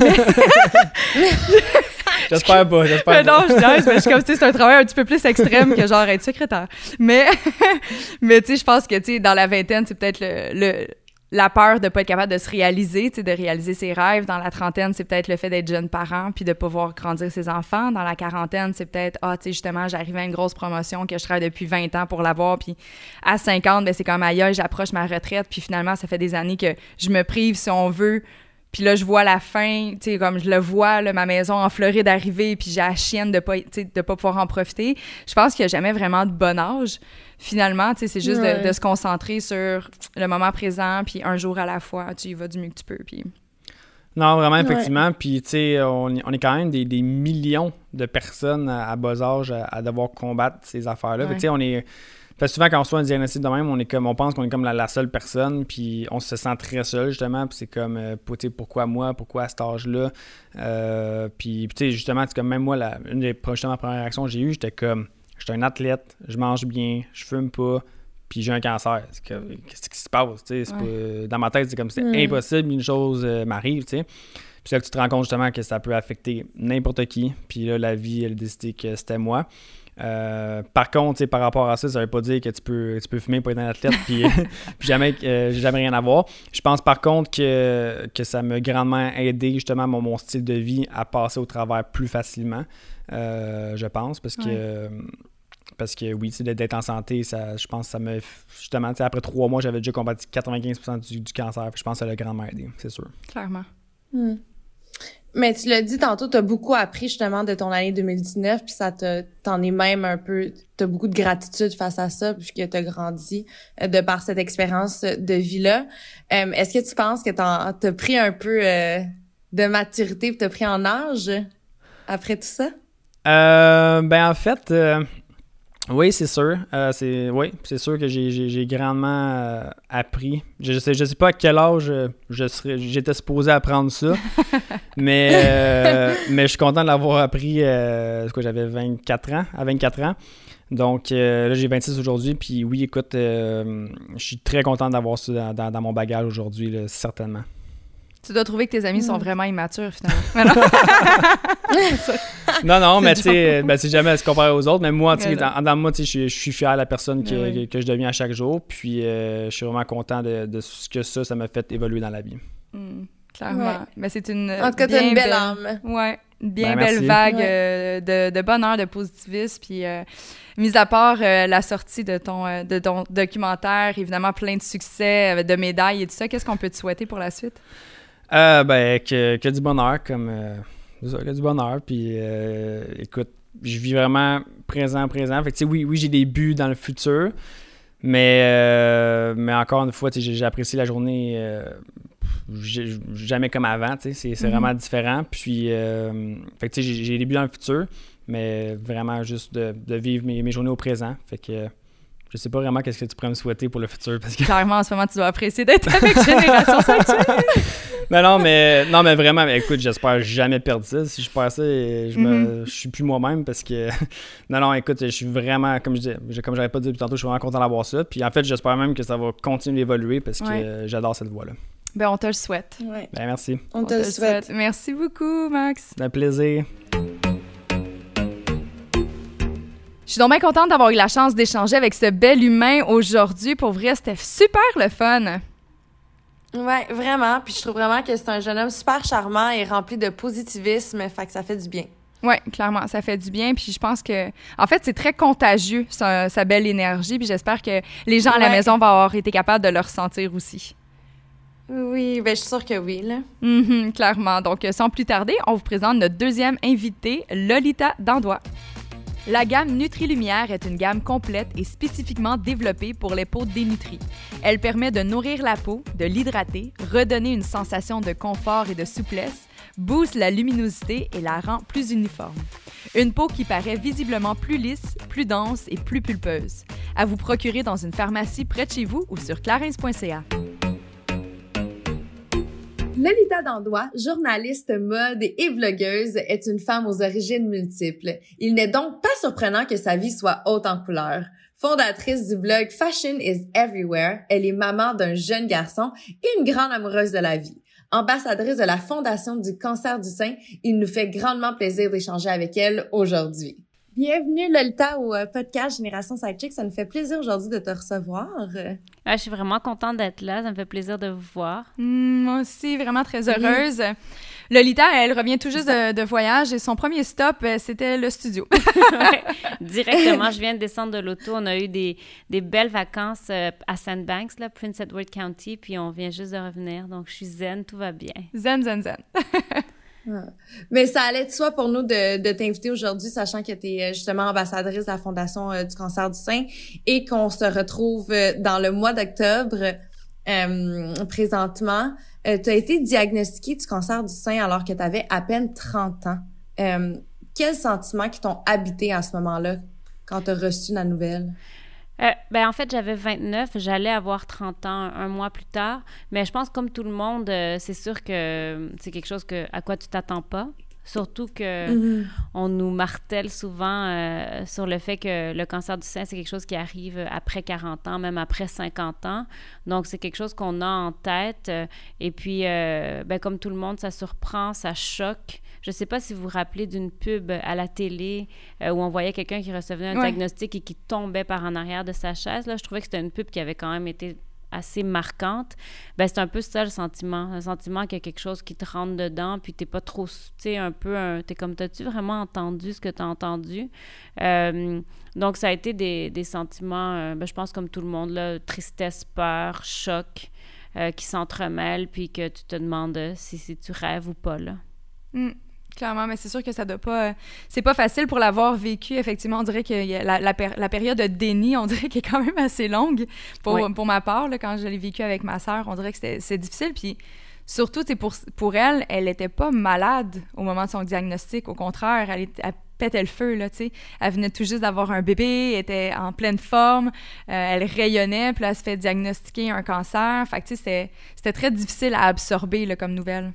Speaker 3: J'espère pas,
Speaker 2: Mais
Speaker 3: j'espère
Speaker 2: non,
Speaker 3: pas.
Speaker 2: je niaise, mais je suis comme, tu sais, c'est un travail un petit peu plus extrême que genre être secrétaire. Mais, mais tu sais, je pense que, tu sais, dans la vingtaine, c'est peut-être le, le- la peur de pas être capable de se réaliser, de réaliser ses rêves. Dans la trentaine, c'est peut-être le fait d'être jeune parent puis de pas voir grandir ses enfants. Dans la quarantaine, c'est peut-être, ah, tu sais, justement, j'arrive à une grosse promotion que je travaille depuis 20 ans pour l'avoir puis à 50, ben c'est comme ailleurs, j'approche ma retraite puis finalement, ça fait des années que je me prive, si on veut, puis là, je vois la fin, tu sais, comme je le vois, là, ma maison en Floride arriver, puis j'ai la chienne de pas, tu sais, de pas pouvoir en profiter. Je pense qu'il n'y a jamais vraiment de bon âge. Finalement, tu sais, c'est juste de-
Speaker 1: Ouais.
Speaker 2: de, se concentrer sur le moment présent, puis un jour à la fois, tu y vas du mieux que tu peux, puis...
Speaker 3: Non, vraiment,
Speaker 1: Ouais.
Speaker 3: effectivement. Puis, tu sais, on, on est quand même des, des millions de personnes à, à bas âge à, à devoir combattre ces affaires-là.
Speaker 2: Ouais.
Speaker 3: Tu sais, on est. Parce que souvent, quand on reçoit un diagnostic de même, on, est comme, on pense qu'on est comme la, la seule personne, puis on se sent très seul, justement. Puis c'est comme, euh, pourquoi moi, pourquoi à cet âge-là? Euh, puis, tu sais, justement, c'est comme même moi, la, une des justement, premières réactions que j'ai eues, j'étais comme, j'étais un athlète, je mange bien, je fume pas, puis j'ai un cancer. C'est Qu'est-ce qui se passe? pas- dans ma tête, c'est comme, c'est
Speaker 1: Mm.
Speaker 3: impossible qu'une chose euh, m'arrive, tu sais? Puis là que tu te rends compte justement que ça peut affecter n'importe qui. Puis là, la vie, elle a décidé que c'était moi. Euh, par contre, tu sais, par rapport à ça, ça veut pas dire que tu peux, tu peux fumer pour être un athlète puis, puis jamais, euh, jamais rien avoir. Je pense par contre que, que ça m'a grandement aidé justement mon, mon style de vie à passer au travers plus facilement, euh, je pense, parce que...
Speaker 2: Ouais.
Speaker 3: euh, parce que oui, d'être en santé, ça, je pense que ça m'a. Justement, tu sais, après trois mois, j'avais déjà combattu 95% du, du cancer. Je pense que ça l'a grandement aidé, c'est sûr.
Speaker 2: Clairement.
Speaker 1: Hmm. Mais tu l'as dit tantôt, tu as beaucoup appris justement de ton année 2019, puis ça te, t'en es même un peu, tu as beaucoup de gratitude face à ça, puisque tu as grandi euh, de par cette expérience de vie-là. Euh, Est-ce que tu penses que tu as pris un peu euh, de maturité, tu as pris en âge après tout ça?
Speaker 3: Euh, ben en fait, oui, c'est sûr. Euh, c'est oui, c'est sûr que j'ai, grandement euh, appris. Je sais, je sais pas à quel âge euh, je serais, j'étais supposé apprendre ça, mais euh, mais je suis content de l'avoir appris. Quoi, j'avais 24 ans, à 24 ans. Donc là, j'ai 26 aujourd'hui. Puis oui, écoute, je suis très content d'avoir ça dans, dans- dans mon bagage aujourd'hui, certainement.
Speaker 2: Tu dois trouver que tes amis sont
Speaker 1: Mm.
Speaker 2: vraiment immatures, finalement. Non.
Speaker 3: Non, mais tu sais, ben, c'est jamais à se comparer aux autres. Mais moi, tu sais, dans, dans moi, tu sais, je suis- fier de la personne que,
Speaker 2: oui.
Speaker 3: que, que je deviens à chaque jour. Puis euh, je suis vraiment content de, de ce que ça, ça m'a fait évoluer dans la vie.
Speaker 2: Hmm, clairement.
Speaker 1: Ouais.
Speaker 2: Mais c'est une.
Speaker 1: En tout cas, t'as une belle
Speaker 2: belle-
Speaker 1: âme.
Speaker 2: Ouais. bien
Speaker 3: Ben,
Speaker 2: belle
Speaker 3: merci.
Speaker 2: vague
Speaker 1: Ouais.
Speaker 2: euh, de, de bonheur, de positivisme. Puis, euh, mis à part euh, la sortie de ton, euh, de ton documentaire, évidemment plein de succès, de médailles et tout ça, qu'est-ce qu'on peut te souhaiter pour la suite?
Speaker 3: Euh, ben, que, que du bonheur, comme. euh, que du bonheur. Puis, euh, écoute, je vis vraiment présent, présent. Fait que, tu sais, oui, oui j'ai des buts dans le futur, mais, euh, mais encore une fois, j'ai apprécié la journée euh, jamais comme avant, c'est
Speaker 2: Mhm.
Speaker 3: vraiment différent. Puis, fait que, tu sais, j'ai des buts dans le futur, mais vraiment juste de, de vivre mes, mes journées au présent. Fait que, je sais pas vraiment qu'est-ce que tu pourrais me souhaiter pour le futur, parce que
Speaker 2: Clairement, en ce moment, tu dois apprécier d'être avec Génération Sexuelle.
Speaker 3: non, non, mais, non, mais vraiment, mais écoute, j'espère jamais perdre ça. Si je perds ça, je, me,
Speaker 2: Mhm.
Speaker 3: je suis plus moi-même parce que. non, non, écoute, je suis vraiment, comme je dis, comme j'avais pas dit depuis tantôt, je suis vraiment content d'avoir ça. Puis en fait, j'espère même que ça va continuer d'évoluer parce que
Speaker 2: Ouais.
Speaker 3: j'adore cette voie-là.
Speaker 2: Ben, on te le souhaite.
Speaker 1: Ouais.
Speaker 3: Ben, merci.
Speaker 1: On, te le souhaite.
Speaker 2: Merci beaucoup, Max.
Speaker 3: Un plaisir.
Speaker 2: Je suis donc bien contente d'avoir eu la chance d'échanger avec ce bel humain aujourd'hui. Pour vrai, c'était super le fun.
Speaker 1: Ouais, vraiment. Puis je trouve vraiment que c'est un jeune homme super charmant et rempli de positivisme. Fait que ça fait du bien.
Speaker 2: Oui, clairement, ça fait du bien. Puis je pense que, en fait, c'est très contagieux, sa, sa belle énergie. Puis j'espère que les gens à la maison vont avoir été capables de le ressentir aussi.
Speaker 1: Oui, ben je suis sûre que oui, là.
Speaker 2: Mhm, clairement. Donc, sans plus tarder, on vous présente notre deuxième invité, Lolita Dandois. La gamme Nutri-Lumière est une gamme complète et spécifiquement développée pour les peaux dénutries. Elle permet de nourrir la peau, de l'hydrater, redonner une sensation de confort et de souplesse, booste la luminosité et la rend plus uniforme. Une peau qui paraît visiblement plus lisse, plus dense et plus pulpeuse. À vous procurer dans une pharmacie près de chez vous ou sur clarins.ca.
Speaker 1: Lolita Dandois, journaliste mode et vlogueuse, est une femme aux origines multiples. Il n'est donc pas surprenant que sa vie soit haute en couleurs. Fondatrice du blog Fashion is Everywhere, elle est maman d'un jeune garçon et une grande amoureuse de la vie. Ambassadrice de la Fondation du cancer du sein, il nous fait grandement plaisir d'échanger avec elle aujourd'hui. Bienvenue Lolita au euh, podcast Génération Sidechick. Ça nous fait plaisir aujourd'hui de te recevoir.
Speaker 4: Ah, je suis vraiment contente d'être là. Ça me fait plaisir de vous voir.
Speaker 2: Mm, moi aussi, vraiment très heureuse. Lolita, elle revient tout juste de, de voyage et son premier stop, euh, c'était le studio.
Speaker 4: Ouais. Directement, je viens de descendre de l'auto. On a eu des, des belles vacances euh, à Sandbanks, là, Prince Edward County, puis on vient juste de revenir. Donc, je suis zen, tout va bien.
Speaker 2: zen, zen, zen.
Speaker 1: Mais ça allait de soi pour nous de, de t'inviter aujourd'hui, sachant que tu es justement ambassadrice de la Fondation euh, du cancer du sein et qu'on se retrouve euh, dans le mois d'octobre euh, présentement. tu as été diagnostiquée du cancer du sein alors que tu avais à peine 30 ans. Euh, quels sentiments qui t'ont habité à ce moment-là quand tu as reçu la nouvelle?
Speaker 4: Euh, ben, en fait, j'avais 29, j'allais avoir 30 ans un, mois plus tard, mais je pense comme tout le monde, euh, c'est sûr que c'est quelque chose que, à quoi tu t'attends pas. Surtout que
Speaker 1: Mm-hmm.
Speaker 4: on nous martèle souvent euh, sur le fait que le cancer du sein, c'est quelque chose qui arrive après 40 ans, même après 50 ans. Donc, c'est quelque chose qu'on a en tête. euh, Et puis, euh, ben, comme tout le monde, ça surprend, ça choque. Je ne sais pas si vous vous rappelez d'une pub à la télé euh, où on voyait quelqu'un qui recevait un
Speaker 2: Ouais.
Speaker 4: diagnostic et qui tombait par en arrière de sa chaise. Là, je trouvais que c'était une pub qui avait quand même été assez marquante. Ben, c'est un peu ça le sentiment. Le sentiment qu'il y a quelque chose qui te rentre dedans, puis t'es pas trop, tu sais, un peu, un- t'es comme, t'as-tu vraiment entendu ce que t'as entendu? Euh, donc, ça a été des, des sentiments, euh, ben, je pense comme tout le monde, là, tristesse, peur, choc, euh, qui s'entremêlent, puis que tu te demandes si, si tu rêves ou pas, là.
Speaker 2: Mm, clairement, mais c'est sûr que ça doit pas. euh, c'est pas facile pour l'avoir vécu. Effectivement, on dirait que la, la, péri- la période de déni, on dirait qu'elle est quand même assez longue pour,
Speaker 4: Oui.
Speaker 2: pour ma part. Là, quand je l'ai vécu avec ma sœur, on dirait que c'est difficile. Puis surtout, c'est pour, pour elle, elle était pas malade au moment de son diagnostic. Au contraire, elle, pétait le feu, là, tu sais. Elle venait tout juste d'avoir un bébé, était en pleine forme, euh, elle rayonnait, puis là, elle se fait diagnostiquer un cancer. Fait que, tu sais, c'était- c'était très difficile à absorber, là, comme nouvelle.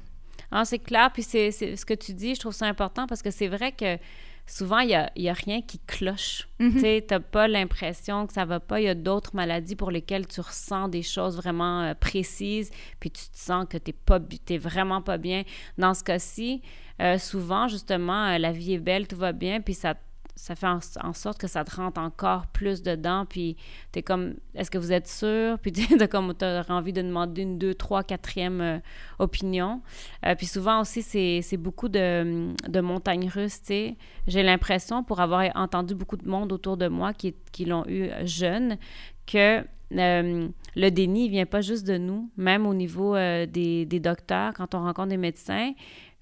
Speaker 4: Ah, c'est clair, puis c'est ce que tu dis, je trouve ça important parce que c'est vrai que souvent, il n'y a, y a rien qui cloche.
Speaker 2: Mhm.
Speaker 4: Tu t'as pas l'impression que ça va pas. Il y a d'autres maladies pour lesquelles tu ressens des choses vraiment euh, précises, puis tu te sens que bi- t'es vraiment pas bien. Dans ce cas-ci, euh, souvent, justement, euh, la vie est belle, tout va bien, puis ça ça fait en, sorte que ça te rentre encore plus dedans, puis t'es comme, est-ce que vous êtes sûr? Puis t'as comme, t'as envie de demander une, deux, trois, quatrième euh, opinion. Euh, puis souvent aussi, c'est beaucoup de, de montagnes russes, tu sais. J'ai l'impression, pour avoir entendu beaucoup de monde autour de moi qui, qui l'ont eu jeune, que euh, le déni vient pas juste de nous, même au niveau des, des, docteurs, quand on rencontre des médecins,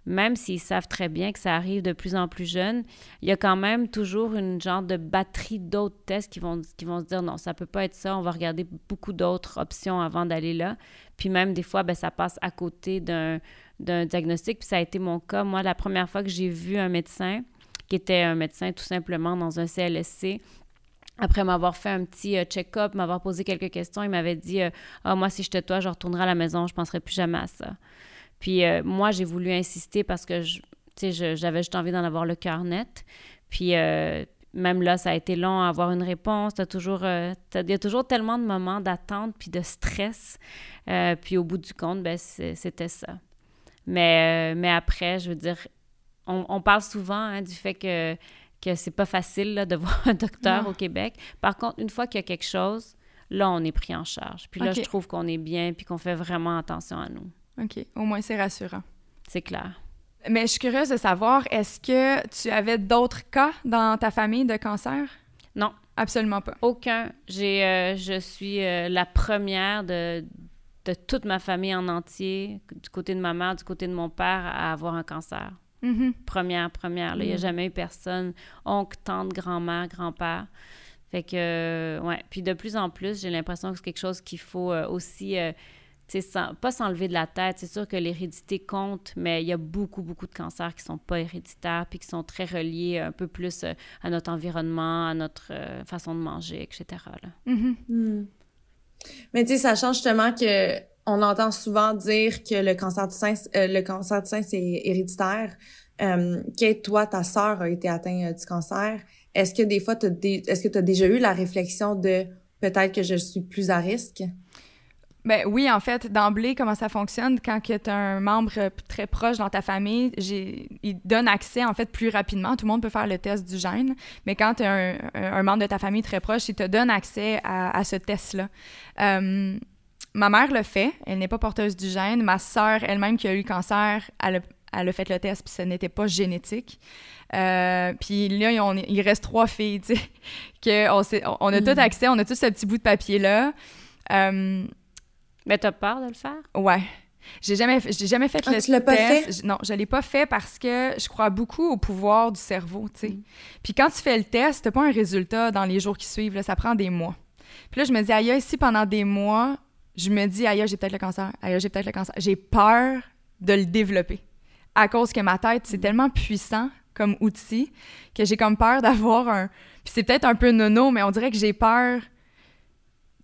Speaker 4: même s'ils savent très bien que ça arrive de plus en plus jeune, il y a quand même toujours une genre de batterie d'autres tests qui vont, qui vont se dire non, ça peut pas être ça, on va regarder beaucoup d'autres options avant d'aller là. Puis même des fois, ben, ça passe à côté d'un, diagnostic. Puis ça a été mon cas. Moi, la première fois que j'ai vu un médecin, qui était un médecin tout simplement dans un CLSC, après m'avoir fait un petit euh, check-up, m'avoir posé quelques questions, il m'avait dit euh, Ah, moi, si j'étais toi, je retournerai à la maison, je ne penserai plus jamais à ça. Puis euh, moi, j'ai voulu insister parce que j'avais juste envie d'en avoir le cœur net. Puis euh, même là, ça a été long à avoir une réponse. euh, il y a toujours tellement de moments d'attente puis de stress. puis au bout du compte, ben, c'était ça. Mais, mais après, je veux dire, on, parle souvent hein, du fait que, que c'est pas facile de voir un docteur au Québec. Par contre, une fois qu'il y a quelque chose, là, on est pris en charge. Puis là, je trouve qu'on est bien puis qu'on fait vraiment attention à nous.
Speaker 2: OK. Au moins, c'est rassurant.
Speaker 4: C'est clair.
Speaker 2: Mais je suis curieuse de savoir, est-ce que tu avais d'autres cas dans ta famille de cancer?
Speaker 4: Non.
Speaker 2: Absolument pas.
Speaker 4: Aucun. J'ai, euh, je suis euh, la première de, de, toute ma famille en entier, du côté de ma mère, du côté de mon père, à avoir un cancer.
Speaker 2: Mm-hmm.
Speaker 4: Première, première. Il n'y a mm. jamais eu personne, oncle, tante, grand-mère, grand-père. Fait que, ouais. Puis de plus en plus, j'ai l'impression que c'est quelque chose qu'il faut euh, aussi sans, pas s'enlever de la tête. C'est sûr que l'hérédité compte, mais il y a beaucoup, beaucoup de cancers qui sont pas héréditaires puis qui sont très reliés un peu plus euh, à notre environnement, à notre euh, façon de manger, etc.
Speaker 1: Mm-hmm. Mm. Mais tu sais, ça change justement que on entend souvent dire que le cancer du sein, euh, le cancer du sein, c'est héréditaire. Euh, Kate, toi, ta sœur a été atteinte du cancer. Est-ce que des fois, est-ce que tu as déjà eu la réflexion de peut-être que je suis plus à risque?
Speaker 2: Ben oui, en fait, d'emblée, comment ça fonctionne, quand tu as un membre très proche dans ta famille, il donne accès, en fait, plus rapidement. Tout le monde peut faire le test du gène, mais quand tu as un, membre de ta famille très proche, il te donne accès à, ce test-là. Euh, ma mère le fait, elle n'est pas porteuse du gène. Ma sœur, elle-même, qui a eu le cancer, elle a, fait le test, puis ce n'était pas génétique. Euh, puis là, il reste trois filles, tu sais, qu'on on, a tout mm. accès, on a tout ce petit bout de papier-là. Euh,
Speaker 4: mais t'as peur de le faire?
Speaker 2: Ouais. J'ai jamais, j'ai jamais fait
Speaker 1: ah,
Speaker 2: le
Speaker 1: tu l'as pas
Speaker 2: fait? Non, je l'ai pas fait parce que je crois beaucoup au pouvoir du cerveau, tu sais. Mm. Puis quand tu fais le test, t'as pas un résultat dans les jours qui suivent, là, ça prend des mois. Puis là, je me dis, aïe, si pendant des mois, je me dis, aïe, j'ai peut-être le cancer, aïe, j'ai peut-être le cancer, j'ai peur de le développer. À cause que ma tête, c'est mm. tellement puissant comme outil que j'ai comme peur d'avoir un... Puis c'est peut-être un peu nono, mais on dirait que j'ai peur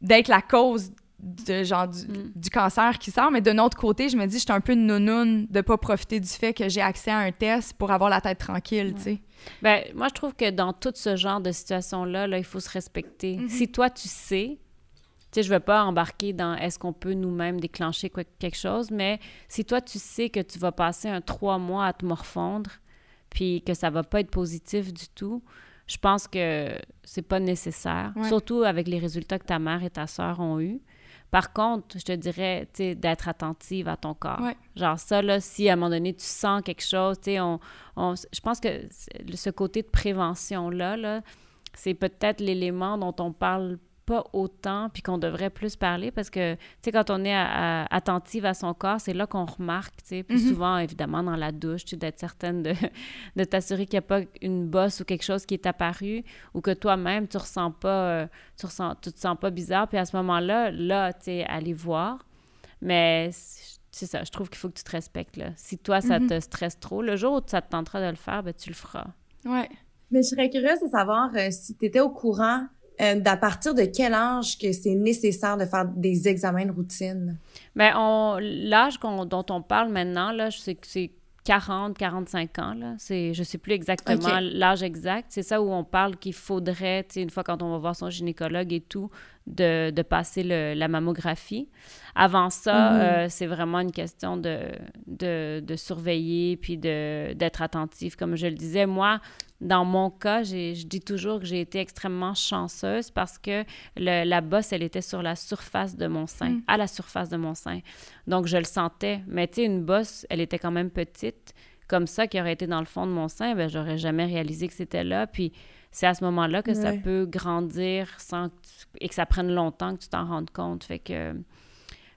Speaker 2: d'être la cause de genre mm. du, cancer qui sort, mais de notre côté, je me dis, je suis un peu nounoune de pas profiter du fait que j'ai accès à un test pour avoir la tête tranquille, tu sais.
Speaker 4: Ben, moi, je trouve que dans tout ce genre de situation-là, là, il faut se respecter. Mm-hmm. Si toi, tu sais, tu sais, je veux pas embarquer dans est-ce qu'on peut nous-mêmes déclencher quelque chose, mais si toi, tu sais que tu vas passer un trois mois à te morfondre, puis que ça va pas être positif du tout, je pense que c'est pas nécessaire, surtout avec les résultats que ta mère et ta soeur ont eus. Par contre, je te dirais, tu d'être attentive à ton corps. Genre ça, là, si à un moment donné, tu sens quelque chose, tu sais, on, je pense que ce côté de prévention-là, là, c'est peut-être l'élément dont on parle pas autant, puis qu'on devrait plus parler, parce que, tu sais, quand on est attentive à son corps, c'est là qu'on remarque, tu sais, puis mm-hmm. souvent, évidemment, dans la douche, tu d'être certaine de, de t'assurer qu'il n'y a pas une bosse ou quelque chose qui est apparu, ou que toi-même, tu ressens pas, euh, tu ressens, tu te sens pas bizarre, puis à ce moment-là, là, tu sais, aller voir, mais c'est ça, je trouve qu'il faut que tu te respectes, là. Si toi, ça mm-hmm. te stresse trop, le jour où ça te tentera de le faire, ben, tu le feras.
Speaker 2: Ouais.
Speaker 1: Mais je serais curieuse de savoir euh, si tu étais au courant euh, d'à partir de quel âge que c'est nécessaire de faire des examens de routine?
Speaker 4: Bien, l'âge dont on parle maintenant, là, c'est que c'est 40, 45 ans. Là. C'est, je sais plus exactement l'âge exact. C'est ça où on parle qu'il faudrait, une fois quand on va voir son gynécologue et tout, de, de passer le, la mammographie. Avant ça,
Speaker 1: Mhm.
Speaker 4: euh, c'est vraiment une question de, de, de surveiller puis d'être attentif. Comme je le disais, moi, dans mon cas, je dis toujours que j'ai été extrêmement chanceuse parce que le- la bosse, elle était sur la surface de mon sein,
Speaker 2: Mm.
Speaker 4: à la surface de mon sein. Donc, je le sentais. Mais tu sais, une bosse, elle était quand même petite. Comme ça, qui aurait été dans le fond de mon sein, ben, j'aurais jamais réalisé que c'était là. Puis, c'est à ce moment-là que ça peut grandir sans que tu- et que ça prenne longtemps que tu t'en rendes compte. Fait que,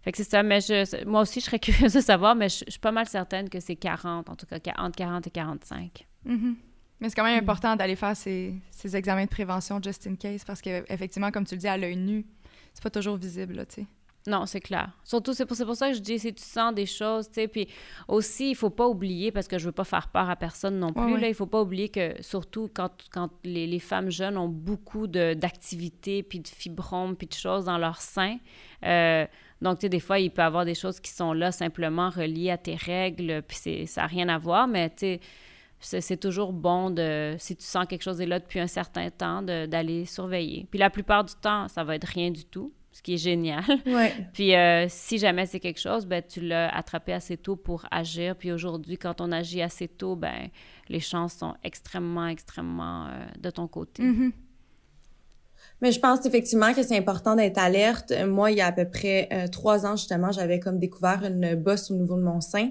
Speaker 4: fait que c'est ça. Mais je, moi aussi, je serais curieuse de savoir, mais je, je suis pas mal certaine que c'est 40, en tout cas, entre 40 et 45.
Speaker 2: Mhm. Mais c'est quand même important d'aller faire ces, ces examens de prévention just in case parce que effectivement, comme tu le dis, à l'œil nu, c'est pas toujours visible, là, tu sais.
Speaker 4: Non, c'est clair. Surtout, c'est pour, pour ça que je dis, si tu sens des choses, tu sais, puis aussi, il faut pas oublier, parce que je veux pas faire peur à personne non plus,
Speaker 2: Ouais, ouais.
Speaker 4: là, il faut pas oublier que, surtout quand, quand les, les femmes jeunes ont beaucoup d'activités, puis de fibromes, puis de choses dans leur sein, euh, donc, tu sais, des fois, il peut y avoir des choses qui sont là simplement reliées à tes règles, puis c'est- ça n'a rien à voir, mais tu sais, c'est toujours bon de, si tu sens quelque chose est là depuis un certain temps, d'aller surveiller. Puis la plupart du temps, ça va être rien du tout, ce qui est génial.
Speaker 1: Ouais.
Speaker 4: Puis euh, si jamais c'est quelque chose, ben tu l'as attrapé assez tôt pour agir. Puis aujourd'hui, quand on agit assez tôt, ben les chances sont extrêmement, extrêmement euh, de ton côté.
Speaker 2: Mhm.
Speaker 1: Mais je pense effectivement que c'est important d'être alerte. Moi, il y a à peu près euh, trois ans, justement, j'avais comme découvert une bosse au niveau de mon sein.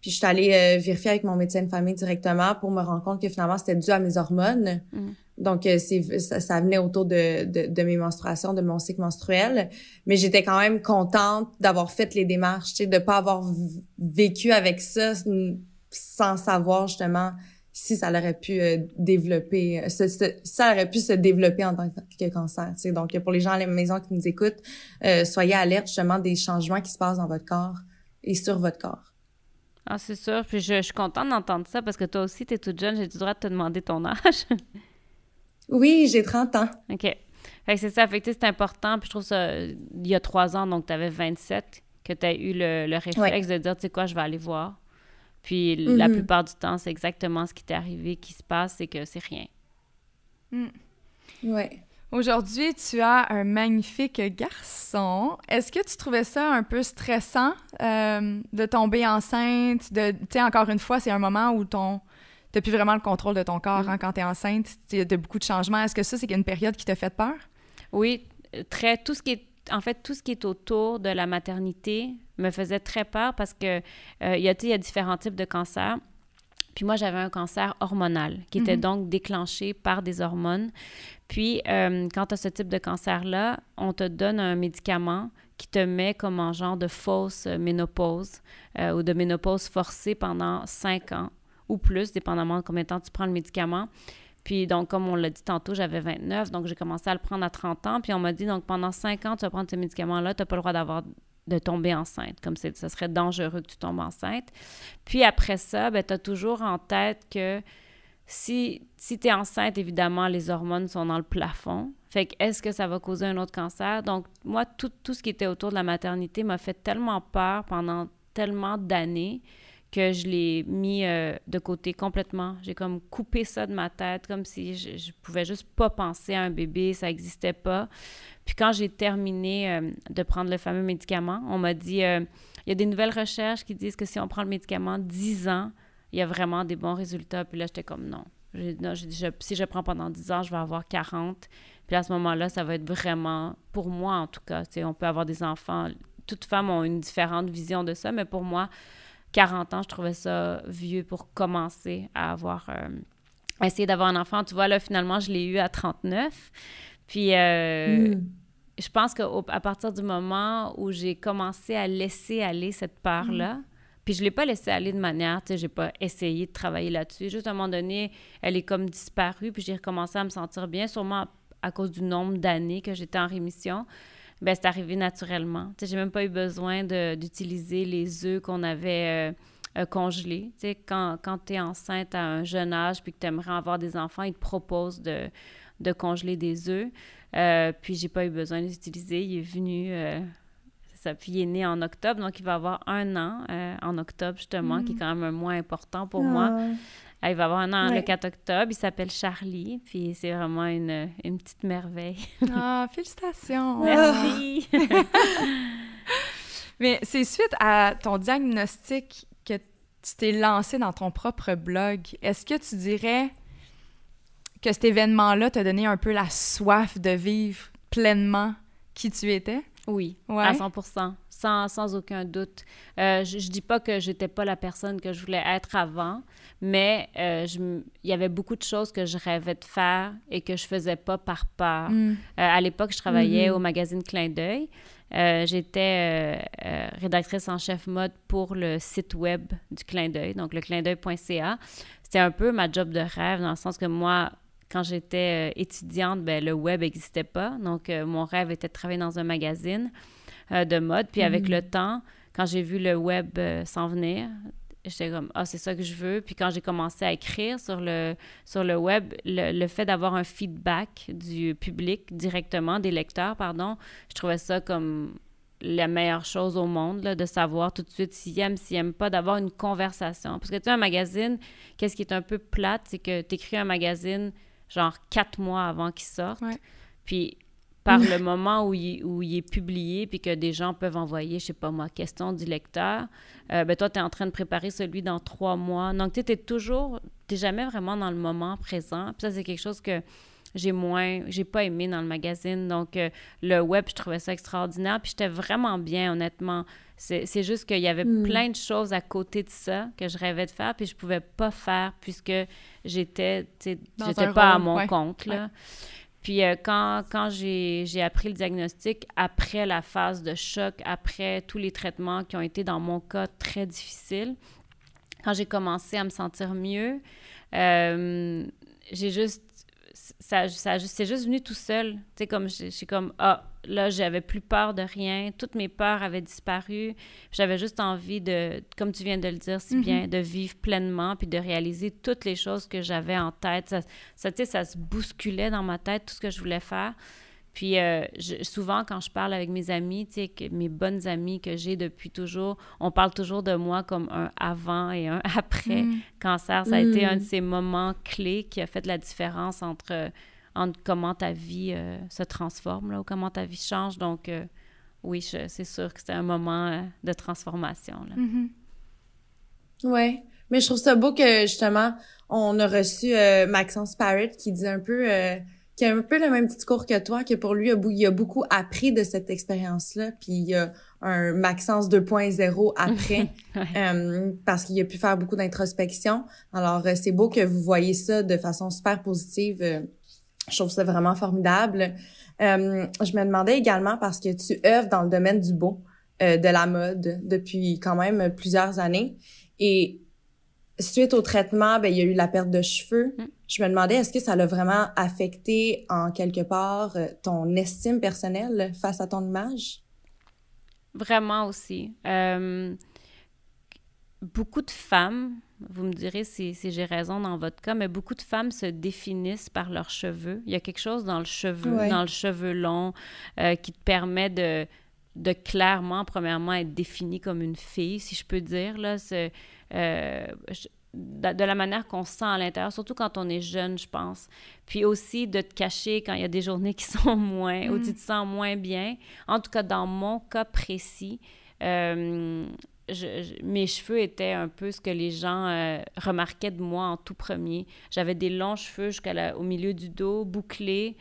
Speaker 1: Puis je suis allée euh, vérifier avec mon médecin de famille directement pour me rendre compte que finalement, c'était dû à mes hormones.
Speaker 4: Mm.
Speaker 1: Donc, euh, ça, ça venait autour de, de, de mes menstruations, de mon cycle menstruel. Mais j'étais quand même contente d'avoir fait les démarches, de pas avoir vécu avec ça sans savoir justement si ça aurait pu euh, développer, euh, ce- ce- ça aurait pu se développer en tant que cancer. tu sais. Donc, pour les gens à la maison qui nous écoutent, euh, soyez alerte justement des changements qui se passent dans votre corps et sur votre corps.
Speaker 4: Ah, c'est sûr. Puis je, je suis contente d'entendre ça parce que toi aussi, tu es toute jeune. J'ai le droit de te demander ton âge.
Speaker 1: Oui, j'ai 30 ans.
Speaker 4: OK. Fait que c'est ça. Fait que tu sais, c'est important. Puis je trouve ça, il y a trois ans, donc tu avais 27, que tu as eu le, le réflexe de dire, tu sais quoi, je vais aller voir. Puis la
Speaker 1: Mhm.
Speaker 4: plupart du temps, c'est exactement ce qui t'est arrivé qui se passe, c'est que c'est rien.
Speaker 1: Ouais.
Speaker 2: Aujourd'hui, tu as un magnifique garçon. Est-ce que tu trouvais ça un peu stressant euh, de tomber enceinte? De, tu sais, encore une fois, c'est un moment où ton t'as plus vraiment le contrôle de ton corps hein, quand tu es enceinte. Il y a beaucoup de changements. Est-ce que ça, c'est une période qui t'a fait peur?
Speaker 4: Oui, euh, très tout ce qui est en fait tout ce qui est autour de la maternité me faisait très peur parce que euh, il y a différents types de cancers. Puis moi, j'avais un cancer hormonal qui était
Speaker 2: Mhm.
Speaker 4: donc déclenché par des hormones. Puis, euh, quand tu as ce type de cancer-là, on te donne un médicament qui te met comme en genre de fausse ménopause euh, ou de ménopause forcée pendant cinq ans ou plus, dépendamment de combien de temps tu prends le médicament. Puis, donc, comme on l'a dit tantôt, j'avais 29, donc j'ai commencé à le prendre à 30 ans. Puis, on m'a dit, donc, pendant 5 ans, tu vas prendre ce médicament-là, tu n'as pas le droit de tomber enceinte, comme ça serait dangereux que tu tombes enceinte. Puis après ça, ben, tu as toujours en tête que si, si tu es enceinte, évidemment, les hormones sont dans le plafond. Fait que est-ce que ça va causer un autre cancer? Donc, moi, tout ce qui était autour de la maternité m'a fait tellement peur pendant tellement d'années que je l'ai mis euh, de côté complètement. J'ai comme coupé ça de ma tête, comme si je, je pouvais juste pas penser à un bébé, ça n'existait pas. Puis quand j'ai terminé euh, de prendre le fameux médicament, on m'a dit, euh, il y a des nouvelles recherches qui disent que si on prend le médicament 10 ans, il y a vraiment des bons résultats. Puis là, j'étais comme non. Non, dit, je- si je prends pendant 10 ans, je vais avoir 40. Puis à ce moment-là, ça va être vraiment, pour moi en tout cas, on peut avoir des enfants. Toutes femmes ont une différente vision de ça, mais pour moi, 40 ans, je trouvais ça vieux pour commencer à avoir, euh, à essayer d'avoir un enfant. Tu vois, là, finalement, je l'ai eu à 39. Puis, euh,
Speaker 1: Mm.
Speaker 4: je pense qu'à partir du moment où j'ai commencé à laisser aller cette peur-là, puis je ne l'ai pas laissé aller de manière, tu sais, j'ai pas essayé de travailler là-dessus. Juste à un moment donné, elle est comme disparue, puis j'ai recommencé à me sentir bien, sûrement à cause du nombre d'années que j'étais en rémission. Ben, c'est arrivé naturellement. Tu sais, j'ai même pas eu besoin d'utiliser les œufs qu'on avait euh, euh, congelés. Tu sais, quand, quand tu es enceinte à un jeune âge puis que tu aimerais avoir des enfants, ils te proposent de, de congeler des œufs. Euh, puis j'ai pas eu besoin de les utiliser. Il est venu, euh, ça, puis il est né en octobre, donc il va avoir un an euh, en octobre justement, qui est quand même un mois important pour moi.
Speaker 1: Ah.
Speaker 4: Il va avoir un an le 4 octobre. Il s'appelle Charlie. Puis c'est vraiment une, une, petite merveille.
Speaker 2: Ah, félicitations!
Speaker 4: Merci!
Speaker 2: Mais c'est suite à ton diagnostic que tu t'es lancé dans ton propre blog. Est-ce que tu dirais que cet événement-là t'a donné un peu la soif de vivre pleinement qui tu étais?
Speaker 4: Oui, à 100 sans, sans aucun doute. Euh, je, je dis pas que j'étais pas la personne que je voulais être avant, mais euh, il y avait beaucoup de choses que je rêvais de faire et que je faisais pas par peur. Mm. Euh, à l'époque, je travaillais mm-hmm. au magazine Clin d'œil. J'étais rédactrice en chef mode pour le site web du Clin d'œil, donc le clindeuil.ca. C'était un peu ma job de rêve dans le sens que moi, quand j'étais étudiante, ben, le web n'existait pas. Donc, mon rêve était de travailler dans un magazine. Euh, de mode. Puis avec le mm. temps, quand j'ai vu le web euh, s'en venir, j'étais comme ah c'est ça que je veux puis quand j'ai commencé à écrire sur le sur le web le, fait d'avoir un feedback du public directement des lecteurs pardon je trouvais ça comme la meilleure chose au monde là, de savoir tout de suite s'ils aiment s'ils n'aiment pas d'avoir une conversation parce que tu sais un magazine qu'est-ce qui est un peu plate c'est que tu écris un magazine genre quatre mois avant qu'il sorte puis par le moment où il, où il, est publié, puis que des gens peuvent envoyer, je sais pas moi, question du lecteur, euh, ben toi, tu es en train de préparer celui dans trois mois. Donc, tu es toujours, tu jamais vraiment dans le moment présent. Puis ça, c'est quelque chose que j'ai moins, j'ai pas aimé dans le magazine. Donc, euh, le web, je trouvais ça extraordinaire. Puis j'étais vraiment bien, honnêtement. C'est juste qu'il y avait hmm. plein de choses à côté de ça que je rêvais de faire, puis je pouvais pas faire puisque j'étais, j'étais pas à mon compte, là. Puis euh, quand, quand j'ai appris le diagnostic, après la phase de choc, après tous les traitements qui ont été dans mon cas très difficiles, quand j'ai commencé à me sentir mieux, euh, j'ai juste ça, ça c'est juste venu tout seul. Tu sais, comme, je suis comme, ah, là, j'avais plus peur de rien. Toutes mes peurs avaient disparu. J'avais juste envie de, comme tu viens de le dire si bien, mhm. de vivre pleinement puis de réaliser toutes les choses que j'avais en tête. Ça, ça, tu sais, ça se bousculait dans ma tête, tout ce que je voulais faire. Puis euh, souvent, quand je parle avec mes amis, tu sais, mes bonnes amies que j'ai depuis toujours, on parle toujours de moi comme un avant et un après mm. cancer. Ça a été un de mm. ces moments clés qui a fait la différence entre, entre comment ta vie euh, se transforme là, ou comment ta vie change. Donc, euh, oui, c'est sûr que c'était un moment de transformation. Là.
Speaker 1: Mm-hmm. Oui, mais je trouve ça beau que justement, on a reçu Maxence Parrott qui dit un peu qui a un peu le même discours que toi, que pour lui, il a beaucoup appris de cette expérience-là, puis il y a un Maxence 2.0 après, euh, parce qu'il a pu faire beaucoup d'introspection. Alors, euh, c'est beau que vous voyez ça de façon super positive. Euh, je trouve ça vraiment formidable. je me demandais également, parce que tu œuvres dans le domaine du beau, de la mode, depuis quand même plusieurs années, et suite au traitement, ben, il y a eu la perte de cheveux. Mm. Je me demandais, est-ce que ça l'a vraiment affecté en quelque part euh, ton estime personnelle face à ton image?
Speaker 4: Vraiment aussi. Euh, beaucoup de femmes, vous me direz si, si j'ai raison dans votre cas, mais beaucoup de femmes se définissent par leurs cheveux. Il y a quelque chose dans le cheveu, dans le cheveu long, euh, qui te permet de, de clairement, premièrement, être définie comme une fille, si je peux dire. Là, c'est euh, de, la manière qu'on se sent à l'intérieur, surtout quand on est jeune, je pense. Puis aussi de te cacher quand il y a des journées qui sont moins, où tu te sens moins bien. En tout cas, dans mon cas précis, euh, mes cheveux étaient un peu ce que les gens euh, remarquaient de moi en tout premier. J'avais des longs cheveux jusqu'au milieu du dos, bouclés.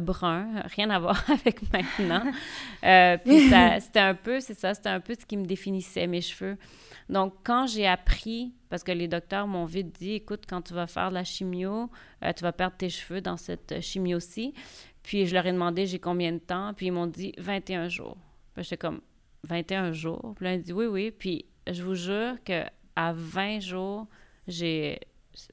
Speaker 4: Bruns, rien à voir avec maintenant. puis c'était un peu, c'est ça, c'était un peu ce qui me définissait, mes cheveux. Donc, quand j'ai appris, parce que les docteurs m'ont vite dit, écoute, quand tu vas faire de la chimio, euh, tu vas perdre tes cheveux dans cette chimio-ci. Puis je leur ai demandé, j'ai combien de temps? Puis ils m'ont dit 21 jours. Puis j'étais comme, 21 jours? Puis là, ils dit, oui, oui. Puis je vous jure qu'à 20 jours, j'ai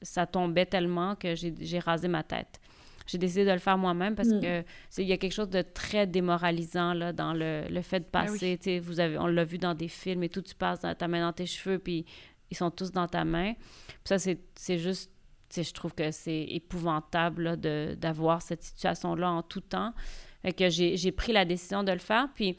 Speaker 4: ça tombait tellement que j'ai rasé ma tête j'ai décidé de le faire moi-même parce mm. que il y a quelque chose de très démoralisant là, dans le, le fait de ben passer. sais Vous avez, on l'a vu dans des films et tout, tu passes ta main dans tes cheveux, puis ils sont tous dans ta main. Puis ça, c'est juste, je trouve que c'est épouvantable d'avoir cette situation-là en tout temps. et que j'ai pris la décision de le faire. Puis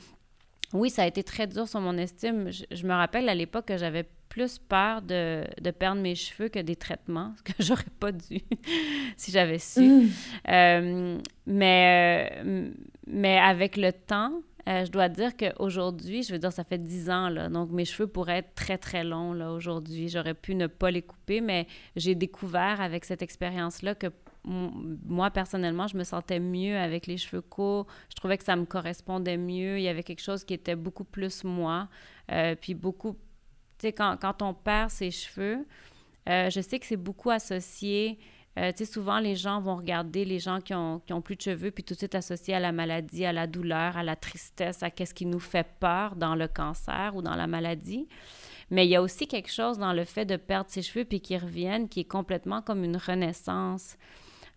Speaker 4: oui, ça a été très dur sur mon estime. Je, je me rappelle à l'époque que j'avais plus peur de, de, perdre mes cheveux que des traitements, ce que j'aurais pas dû si j'avais su. Mm. Euh, mais, euh, mais avec le temps, euh, je dois dire qu'aujourd'hui, je veux dire, ça fait 10 ans, là, donc mes cheveux pourraient être très, très longs là, aujourd'hui. J'aurais pu ne pas les couper, mais j'ai découvert avec cette expérience-là que moi, personnellement, je me sentais mieux avec les cheveux courts. Je trouvais que ça me correspondait mieux. Il y avait quelque chose qui était beaucoup plus moi. Euh, puis beaucoup, quand, quand, on perd ses cheveux, euh, je sais que c'est beaucoup associé. Euh, tu sais, souvent, les gens vont regarder les gens qui ont, qui ont plus de cheveux, puis tout de suite associer à la maladie, à la douleur, à la tristesse, à qu'est-ce qui nous fait peur dans le cancer ou dans la maladie. Mais il y a aussi quelque chose dans le fait de perdre ses cheveux puis qu'ils reviennent qui est complètement comme une renaissance.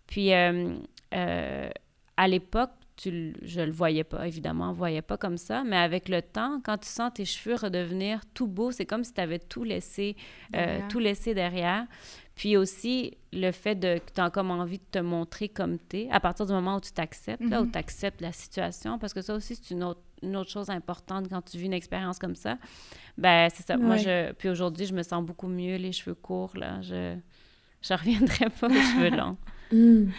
Speaker 4: Puis, euh, à l'époque, tu, je le voyais pas, évidemment, on voyait pas comme ça, mais avec le temps, quand tu sens tes cheveux redevenir tout beaux, c'est comme si tu avais tout laissé, euh, tout laissé derrière. Puis aussi, le fait de, que tu as comme envie de te montrer comme tu es, à partir du moment où tu t'acceptes, là, où mm-hmm. tu acceptes la situation, parce que ça aussi, c'est une autre, une autre chose importante quand tu vis une expérience comme ça. Ben, c'est ça. Moi, je, puis aujourd'hui, je me sens beaucoup mieux, les cheveux courts, là. Je, je reviendrai pas aux cheveux longs. Hmm.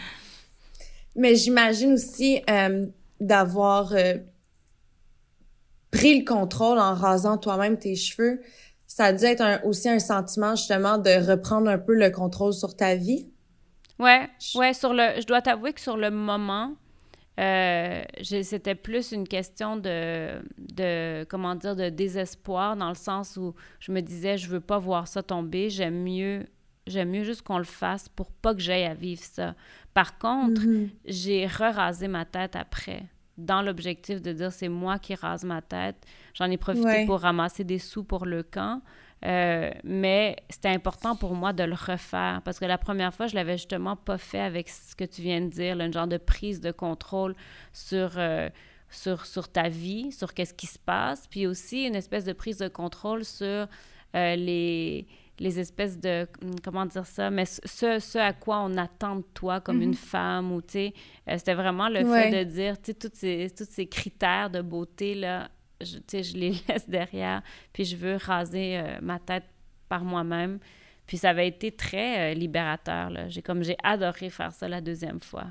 Speaker 1: Mais j'imagine aussi euh, d'avoir euh, pris le contrôle en rasant toi-même tes cheveux. Ça a dû être aussi un sentiment justement de reprendre un peu le contrôle sur ta vie.
Speaker 4: Ouais, ouais, sur le, je dois t'avouer que sur le moment, euh, c'était plus une question de, de, comment dire, de désespoir dans le sens où je me disais, je veux pas voir ça tomber, j'aime mieux J'aime mieux juste qu'on le fasse pour pas que j'aille à vivre ça. Par contre, mm-hmm. j'ai re-rasé ma tête après, dans l'objectif de dire c'est moi qui rase ma tête. J'en ai profité pour ramasser des sous pour le camp. Euh, mais c'était important pour moi de le refaire parce que la première fois, je l'avais justement pas fait avec ce que tu viens de dire, le genre de prise de contrôle sur, euh, sur, sur ta vie, sur qu'est-ce qui se passe, puis aussi une espèce de prise de contrôle sur euh, les, les espèces de, hum, comment dire ça, mais ce, ce à quoi on attend de toi comme une mhm. femme, ou tu sais, euh, c'était vraiment le fait de dire, tu sais, tous ces, tous ces critères de beauté, là, je, tu sais, je les laisse derrière, puis je veux raser euh, ma tête par moi-même. Puis ça avait été très euh, libérateur, là. J'ai comme, j'ai adoré faire ça la deuxième fois.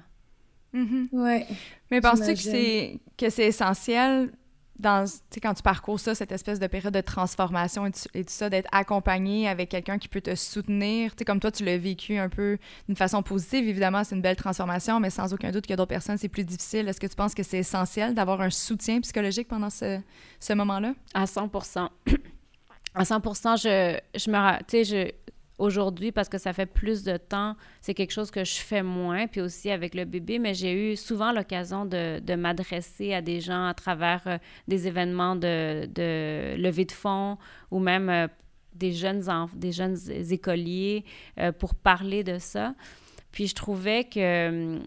Speaker 2: Mm Ouais. Mais penses-tu que c'est, que c'est essentiel dans, quand tu parcours ça, cette espèce de période de transformation et, tout ça, d'être accompagné avec quelqu'un qui peut te soutenir, tu comme toi, tu l'as vécu un peu d'une façon positive, évidemment, c'est une belle transformation, mais sans aucun doute a d'autres personnes, c'est plus difficile. Est-ce que tu penses que c'est essentiel d'avoir un soutien psychologique pendant ce, ce moment-là?
Speaker 4: À 100 À 100 je, je me... Tu sais, je aujourd'hui parce que ça fait plus de temps. C'est quelque chose que je fais moins, puis aussi avec le bébé, mais j'ai eu souvent l'occasion de, m'adresser à des gens à travers euh, des événements de, de levée de fonds ou même euh, des, jeunes des jeunes écoliers euh, pour parler de ça. Puis je trouvais que,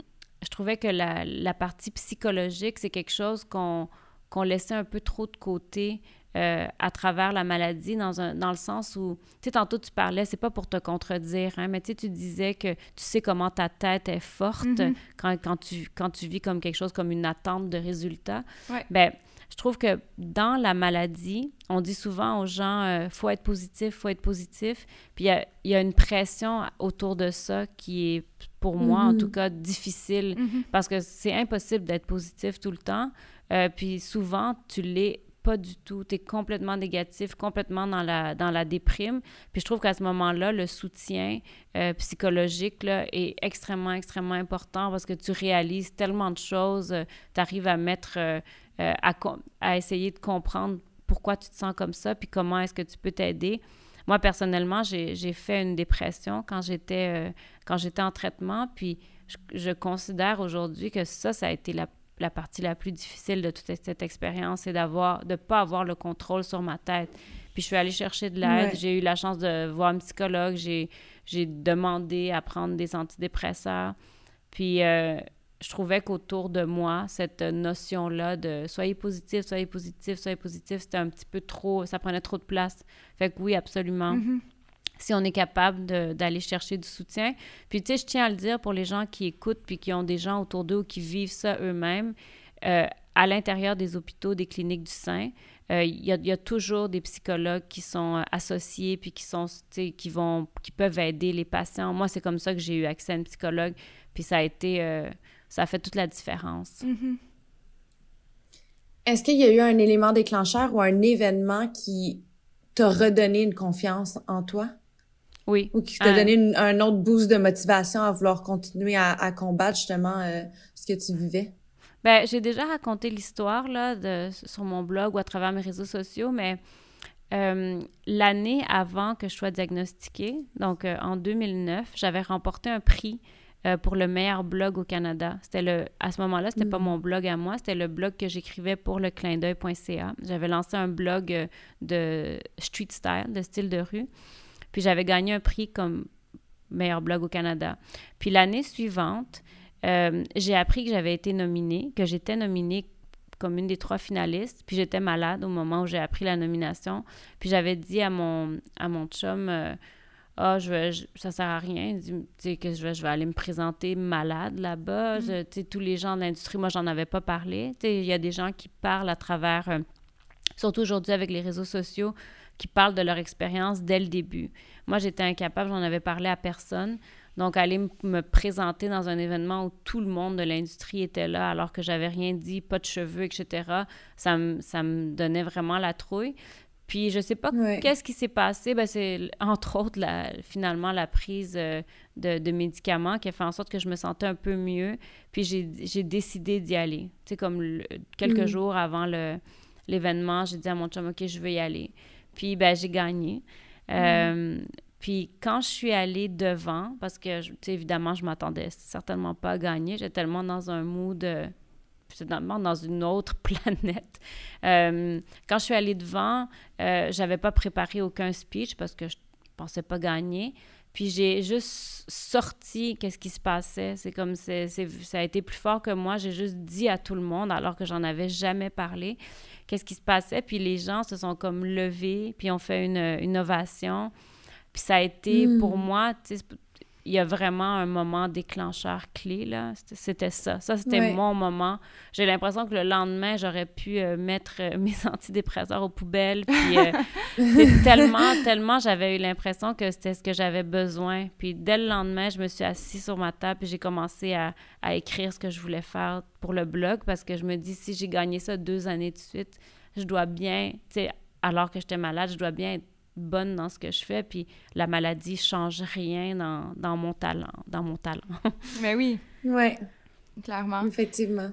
Speaker 4: je trouvais que la, la partie psychologique, c'est quelque chose qu'on qu'on laissait un peu trop de côté euh, à travers la maladie, dans, un, dans le sens où, tu sais, tantôt tu parlais, c'est pas pour te contredire, hein, mais tu tu disais que tu sais comment ta tête est forte mm-hmm. quand, quand, tu, quand tu vis comme quelque chose comme une attente de résultat.
Speaker 2: Ouais.
Speaker 4: Ben, je trouve que dans la maladie, on dit souvent aux gens euh, faut être positif, faut être positif. Puis il y a, y a, une pression autour de ça qui est, pour moi en tout cas, difficile mm-hmm. parce que c'est impossible d'être positif tout le temps. Euh, puis souvent, tu l'es pas du tout. Tu es complètement négatif, complètement dans la, dans la déprime. Puis je trouve qu'à ce moment-là, le soutien euh, psychologique là, est extrêmement, extrêmement important parce que tu réalises tellement de choses. Euh, tu arrives à mettre, euh, à, à essayer de comprendre pourquoi tu te sens comme ça, puis comment est-ce que tu peux t'aider. Moi, personnellement, j'ai fait une dépression quand j'étais quand j'étais en traitement, puis je, je considère aujourd'hui que ça, ça a été la la partie la plus difficile de toute cette expérience, c'est d'avoir, de pas avoir le contrôle sur ma tête. Puis je suis allée chercher de l'aide. J'ai eu la chance de voir un psychologue. J'ai, j'ai demandé à prendre des antidépresseurs. Puis euh, je trouvais qu'autour de moi, cette notion-là de soyez positif, soyez positif, soyez positif, c'était un petit peu trop, ça prenait trop de place. Fait que oui, absolument. Mm-hmm si on est capable d'aller chercher du soutien. Puis, tu sais, je tiens à le dire pour les gens qui écoutent puis qui ont des gens autour d'eux qui vivent ça eux-mêmes, euh, à l'intérieur des hôpitaux, des cliniques du sein, euh, il y, a, toujours des psychologues qui sont euh, associés puis qui sont qui vont qui peuvent aider les patients. Moi, c'est comme ça que j'ai eu accès à une psychologue, puis ça a été ça a fait toute la différence.
Speaker 1: Mm-hmm. Est-ce qu'il y a eu un élément déclencheur ou un événement qui t'a redonné une confiance en toi?
Speaker 4: Oui.
Speaker 1: Ou qui t'a donné un autre boost de motivation à vouloir continuer à, à combattre justement ce que tu vivais?
Speaker 4: Ben, j'ai déjà raconté l'histoire là de, sur mon blog ou à travers mes réseaux sociaux, mais euh, l'année avant que je sois diagnostiquée, donc euh, en 2009, j'avais remporté un prix euh, pour le meilleur blog au Canada. C'était le, à ce moment-là, c'était pas mm. mon blog à moi, c'était le blog que j'écrivais pour le clin J'avais lancé un blog de street style, de style de rue, puis j'avais gagné un prix comme meilleur blog au Canada. Puis l'année suivante, euh, j'ai appris que j'avais été nominée, que j'étais nominée comme une des trois finalistes. Puis j'étais malade au moment où j'ai appris la nomination. Puis j'avais dit à mon, à mon chum, euh, ah, je, vais, ça sert à rien, tu que je vais, je vais aller me présenter malade là-bas. Mm. sais, Tous les gens de l'industrie, moi, j'en avais pas parlé. Il y a des gens qui parlent à travers, euh, surtout aujourd'hui avec les réseaux sociaux, qui parlent de leur expérience dès le début. Moi, j'étais incapable, j'en avais parlé à personne. Donc, aller me présenter dans un événement où tout le monde de l'industrie était là, alors que j'avais rien dit, pas de cheveux, etc., ça me, ça me donnait vraiment la trouille. Puis, je sais pas qu'est-ce qui s'est passé. Ben, c'est entre autres, la, finalement, la prise euh, de, de, médicaments qui a fait en sorte que je me sentais un peu mieux. Puis, j'ai décidé d'y aller. Tu sais, comme quelques mm. jours avant l'événement, j'ai dit à mon chum, OK, je veux y aller. Puis, ben, j'ai gagné. Mm. Euh, puis quand je suis allée devant, parce que, évidemment, je m'attendais certainement pas à gagner, j'étais tellement dans un mood, euh, finalement, dans une autre planète. Euh, quand je suis allée devant, euh, j'avais pas préparé aucun speech parce que je pensais pas gagner. Puis j'ai juste sorti qu'est-ce qui se passait. C'est comme c'est, ça a été plus fort que moi. J'ai juste dit à tout le monde, alors que j'en avais jamais parlé, qu'est-ce qui se passait. Puis les gens se sont comme levés, puis ont fait une, une ovation. Puis ça a été pour hmm. moi, il y a vraiment un moment déclencheur clé, là. C'était ça. Ça, c'était mon moment. J'ai l'impression que le lendemain, j'aurais pu euh, mettre euh, mes antidépresseurs aux poubelles. Puis euh, tellement, tellement, j'avais eu l'impression que c'était ce que j'avais besoin. Puis dès le lendemain, je me suis assise sur ma table et j'ai commencé à, à, écrire ce que je voulais faire pour le blog parce que je me dis, si j'ai gagné ça deux années de suite, je dois bien, tu sais, alors que j'étais malade, je dois bien être bonne dans ce que je fais, puis la maladie change rien dans, dans mon talent, dans mon talent.
Speaker 2: Mais oui.
Speaker 1: Ouais.
Speaker 2: Clairement.
Speaker 1: Effectivement.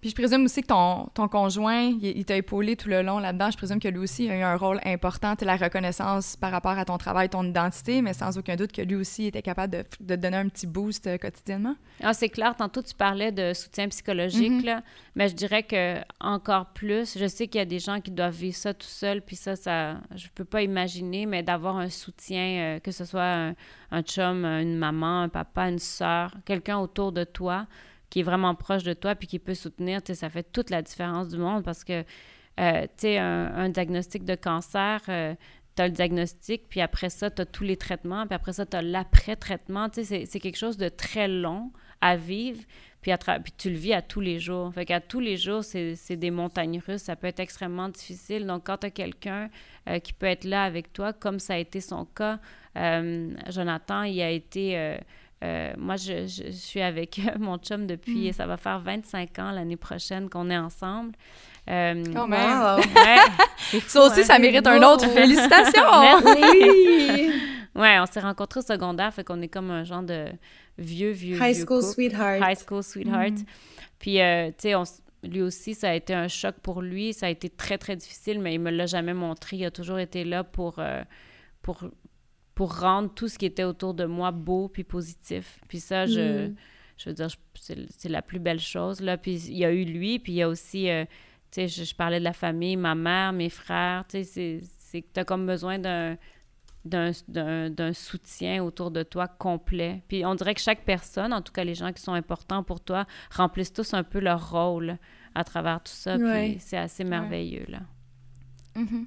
Speaker 2: Puis je présume aussi que ton, ton conjoint, il, t'a épaulé tout le long là-dedans. Je présume que lui aussi a eu un rôle important, la reconnaissance par rapport à ton travail, ton identité, mais sans aucun doute que lui aussi était capable de, de te donner un petit boost euh, quotidiennement.
Speaker 4: Ah, c'est clair. Tantôt, tu parlais de soutien psychologique, mm-hmm. là, mais je dirais que encore plus, je sais qu'il y a des gens qui doivent vivre ça tout seul, puis ça, ça, je peux pas imaginer, mais d'avoir un soutien, euh, que ce soit un, un chum, une maman, un papa, une soeur, quelqu'un autour de toi, qui est vraiment proche de toi puis qui peut soutenir, ça fait toute la différence du monde parce que, euh, tu sais, un, diagnostic de cancer, euh, tu as le diagnostic, puis après ça, tu as tous les traitements, puis après ça, tu as l'après-traitement. Tu sais, c'est quelque chose de très long à vivre, puis, puis tu le vis à tous les jours. Fait qu'à tous les jours, c'est des montagnes russes. Ça peut être extrêmement difficile. Donc, quand tu as quelqu'un euh, qui peut être là avec toi, comme ça a été son cas, Jonathan, il a été euh, moi, je, je, suis avec mon chum depuis, mm. ça va faire 25 ans l'année prochaine qu'on est ensemble.
Speaker 2: Euh! Ouais, ça aussi, ça mérite un autre. Félicitations!
Speaker 4: Merci! ouais, on s'est rencontrés au secondaire, fait qu'on est comme un genre de vieux, vieux,
Speaker 1: High school sweetheart.
Speaker 4: High school sweetheart. Mm. Puis, euh, tu sais, lui aussi, ça a été un choc pour lui. Ça a été très, très difficile, mais il me l'a jamais montré. Il a toujours été là pour, euh, pour pour rendre tout ce qui était autour de moi beau puis positif. Puis ça, je, mm. je veux dire, c'est la plus belle chose. Là. Puis il y a eu lui, puis il y a aussi, euh, tu sais, je, parlais de la famille, ma mère, mes frères, tu sais, c'est que tu as comme besoin d'un d'un soutien autour de toi complet. Puis on dirait que chaque personne, en tout cas les gens qui sont importants pour toi, remplissent tous un peu leur rôle à travers tout ça. Puis c'est assez merveilleux, là.
Speaker 1: Mm-hmm.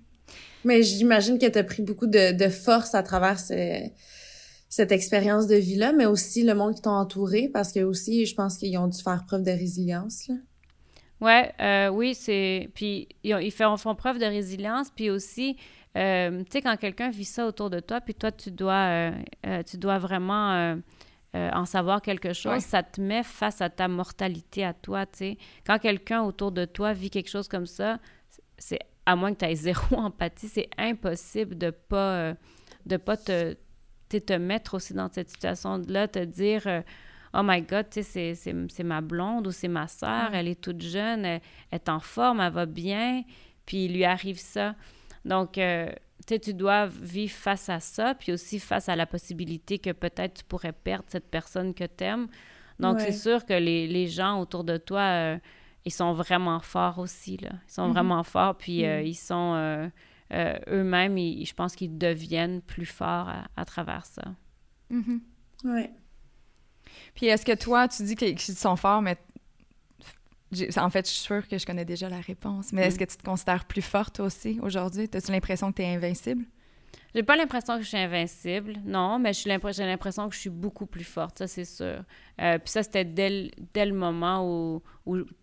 Speaker 1: Mais j'imagine que tu as pris beaucoup de, de, force à travers cette expérience de vie-là, mais aussi le monde qui t'a entouré, parce que aussi, je pense qu'ils ont dû faire preuve de résilience. Là.
Speaker 4: Ouais, euh, oui, c'est. Puis ils, font, font, preuve de résilience, puis aussi, euh, tu sais, quand quelqu'un vit ça autour de toi, puis toi, tu dois, euh, tu dois vraiment en savoir quelque chose, ça te met face à ta mortalité à toi, tu sais. Quand quelqu'un autour de toi vit quelque chose comme ça, c'est à moins que tu aies zéro empathie, c'est impossible de pas, de pas te, te mettre aussi dans cette situation-là, te dire oh my God, tu sais, c'est ma blonde ou c'est ma soeur, elle est toute jeune, elle, est en forme, elle va bien, puis il lui arrive ça. Donc, euh, tu dois vivre face à ça, puis aussi face à la possibilité que peut-être tu pourrais perdre cette personne que tu aimes. Donc, c'est sûr que les, les, gens autour de toi, euh, ils sont vraiment forts aussi, là. Ils sont mm-hmm. vraiment forts, puis euh, mm. ils sont... eux-mêmes, je pense qu'ils deviennent plus forts à, travers ça.
Speaker 1: Mm-hmm. Oui.
Speaker 2: Puis est-ce que toi, tu dis qu'ils sont forts, mais en fait, je suis sûre que je connais déjà la réponse. Mais est-ce que tu te considères plus forte aussi aujourd'hui? As-tu l'impression que tu es invincible?
Speaker 4: J'ai pas l'impression que je suis invincible, non, mais j'ai l'impression que je suis beaucoup plus forte, ça c'est sûr. Euh, puis ça, c'était dès, dès, le moment où,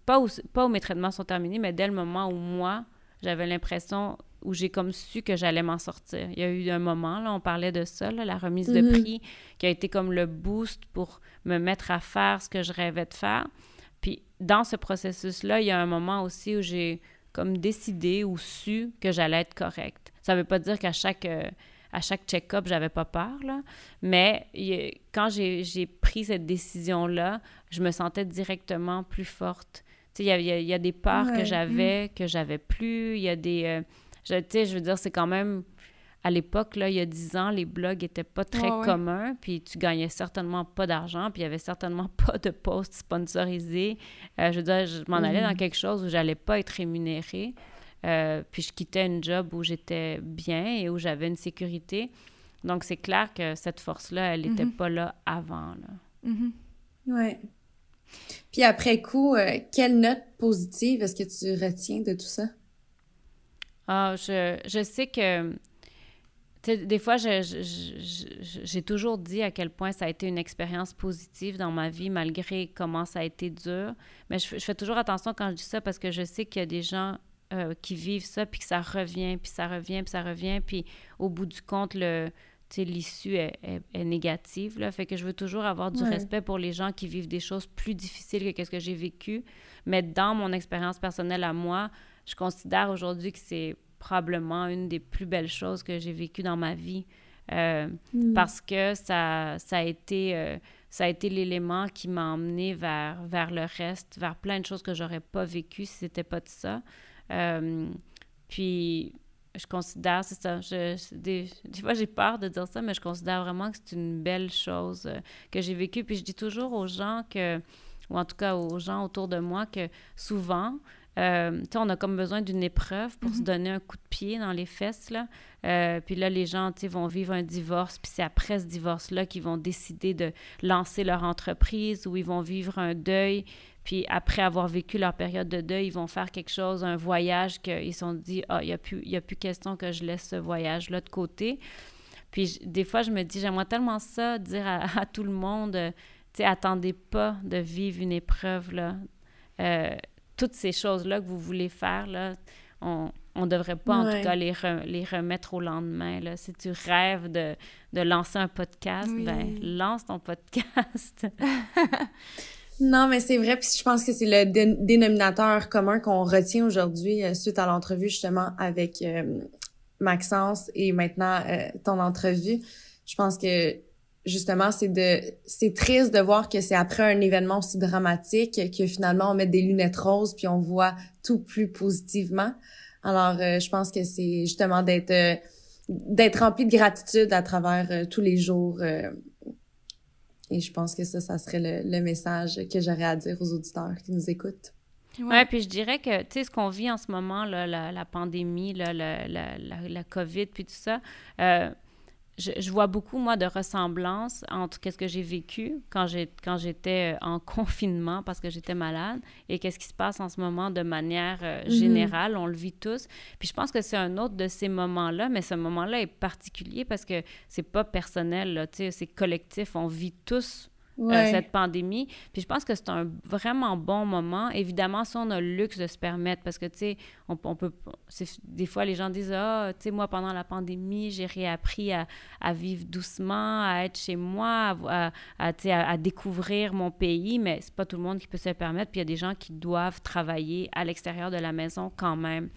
Speaker 4: pas où, pas où mes traitements sont terminés, mais dès le moment où moi, j'avais l'impression où j'ai comme su que j'allais m'en sortir. Il y a eu un moment, là, on parlait de ça, la remise de mhm. prix, qui a été comme le boost pour me mettre à faire ce que je rêvais de faire. Puis dans ce processus-là, il y a un moment aussi où j'ai comme décidé ou su que j'allais être correcte. Ça ne veut pas dire qu'à chaque, euh, à chaque check-up, j'avais pas peur, là, mais quand j'ai pris cette décision-là, je me sentais directement plus forte. Il y, y, a des peurs que j'avais, mm. que j'avais plus. Il y a des... Euh, je, je veux dire, c'est quand même à l'époque, là, il y a dix ans, les blogs n'étaient pas très communs, puis tu gagnais certainement pas d'argent, puis il y avait certainement pas de posts sponsorisés. Euh, je veux dire, je m'en allais dans mm. quelque chose où j'allais pas être rémunérée, euh, puis je quittais un job où j'étais bien et où j'avais une sécurité. Donc, c'est clair que cette force-là, elle n'était mm-hmm. pas là avant. Là.
Speaker 1: Mm-hmm. Oui. Puis après coup, euh, quelle note positive est-ce que tu retiens de tout ça?
Speaker 4: Ah, je, je sais que des fois, j'ai toujours dit à quel point ça a été une expérience positive dans ma vie, malgré comment ça a été dur. Mais je, fais toujours attention quand je dis ça parce que je sais qu'il y a des gens euh, qui vivent ça, puis que ça revient, puis ça revient, puis ça revient, puis au bout du compte, le, l'issue est, négative. Là. Fait que je veux toujours avoir du respect pour les gens qui vivent des choses plus difficiles que ce que j'ai vécu. Mais dans mon expérience personnelle à moi, je considère aujourd'hui que c'est probablement une des plus belles choses que j'ai vécues dans ma vie euh, mm. parce que ça, ça a été, euh, ça a été l'élément qui m'a emmené vers, vers le reste, vers plein de choses que j'aurais pas vécues si c'était pas de ça. Euh, puis je considère, c'est ça, je, des, des, fois j'ai peur de dire ça, mais je considère vraiment que c'est une belle chose que j'ai vécue. Puis je dis toujours aux gens que, ou en tout cas aux gens autour de moi, que souvent, euh, on a comme besoin d'une épreuve pour se mhm. donner un coup de pied dans les fesses. Là. Euh, puis là, les gens vont vivre un divorce, puis c'est après ce divorce-là qu'ils vont décider de lancer leur entreprise ou ils vont vivre un deuil. Puis après avoir vécu leur période de deuil, ils vont faire quelque chose, un voyage qu'ils se sont dit Ah, il n'y a, plus, a plus question que je laisse ce voyage-là de côté. Puis des fois, je me dis J'aimerais tellement ça, dire à, tout le monde euh, tu sais, attendez pas de vivre une épreuve, là toutes ces choses-là que vous voulez faire, là, on ne devrait pas, en tout cas, les, les remettre au lendemain. Là. Si tu rêves de, de lancer un podcast, ben, lance ton podcast.
Speaker 1: non, mais c'est vrai. Puis je pense que c'est le dénominateur commun qu'on retient aujourd'hui euh, suite à l'entrevue, justement, avec euh, Maxence et maintenant euh, ton entrevue. Je pense que justement, c'est de, c'est triste de voir que c'est après un événement aussi dramatique que finalement on met des lunettes roses puis on voit tout plus positivement. Alors, je pense que c'est justement d'être d'être rempli de gratitude à travers tous les jours. Et je pense que ça, ça serait le, message que j'aurais à dire aux auditeurs qui nous écoutent.
Speaker 4: Ouais. puis je dirais que, tu sais, ce qu'on vit en ce moment, là, la, la pandémie, là, la, la, la, COVID, puis tout ça, je, vois beaucoup, moi, de ressemblances entre qu'est-ce que j'ai vécu quand, j'étais euh, en confinement parce que j'étais malade et qu'est-ce qui se passe en ce moment de manière euh, mhm. générale. On le vit tous. Puis je pense que c'est un autre de ces moments-là, mais ce moment-là est particulier parce que c'est pas personnel, c'est collectif. On vit tous cette pandémie. Puis je pense que c'est un vraiment bon moment. Évidemment, si on a le luxe de se permettre, parce que, tu sais, on, peut... Des fois, les gens disent, ah, tu sais, moi, pendant la pandémie, j'ai réappris à, à, vivre doucement, à être chez moi, à, à, à découvrir mon pays, mais c'est pas tout le monde qui peut se le permettre. Puis il y a des gens qui doivent travailler à l'extérieur de la maison quand même.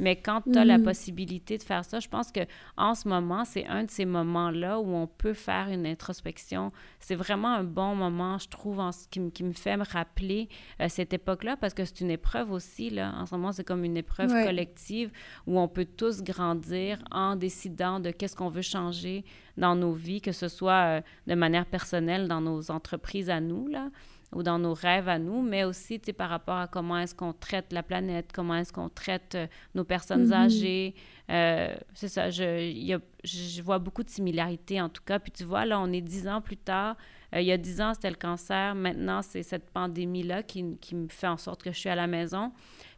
Speaker 4: Mais quand tu as la mm. possibilité de faire ça, je pense que en ce moment, c'est un de ces moments-là où on peut faire une introspection. C'est vraiment un bon moment, je trouve, en, qui, qui me fait me rappeler euh, cette époque-là, parce que c'est une épreuve aussi. Là. En ce moment, c'est comme une épreuve collective où on peut tous grandir en décidant de qu'est-ce qu'on veut changer dans nos vies, que ce soit euh, de manière personnelle dans nos entreprises à nous, là, ou dans nos rêves à nous, mais aussi par rapport à comment est-ce qu'on traite la planète, comment est-ce qu'on traite euh, nos personnes mm-hmm. âgées. Euh, c'est ça, je, je vois beaucoup de similarités en tout cas. Puis tu vois, là, on est dix ans plus tard. Euh, il y a dix ans, c'était le cancer. Maintenant, c'est cette pandémie-là qui, qui, me fait en sorte que je suis à la maison.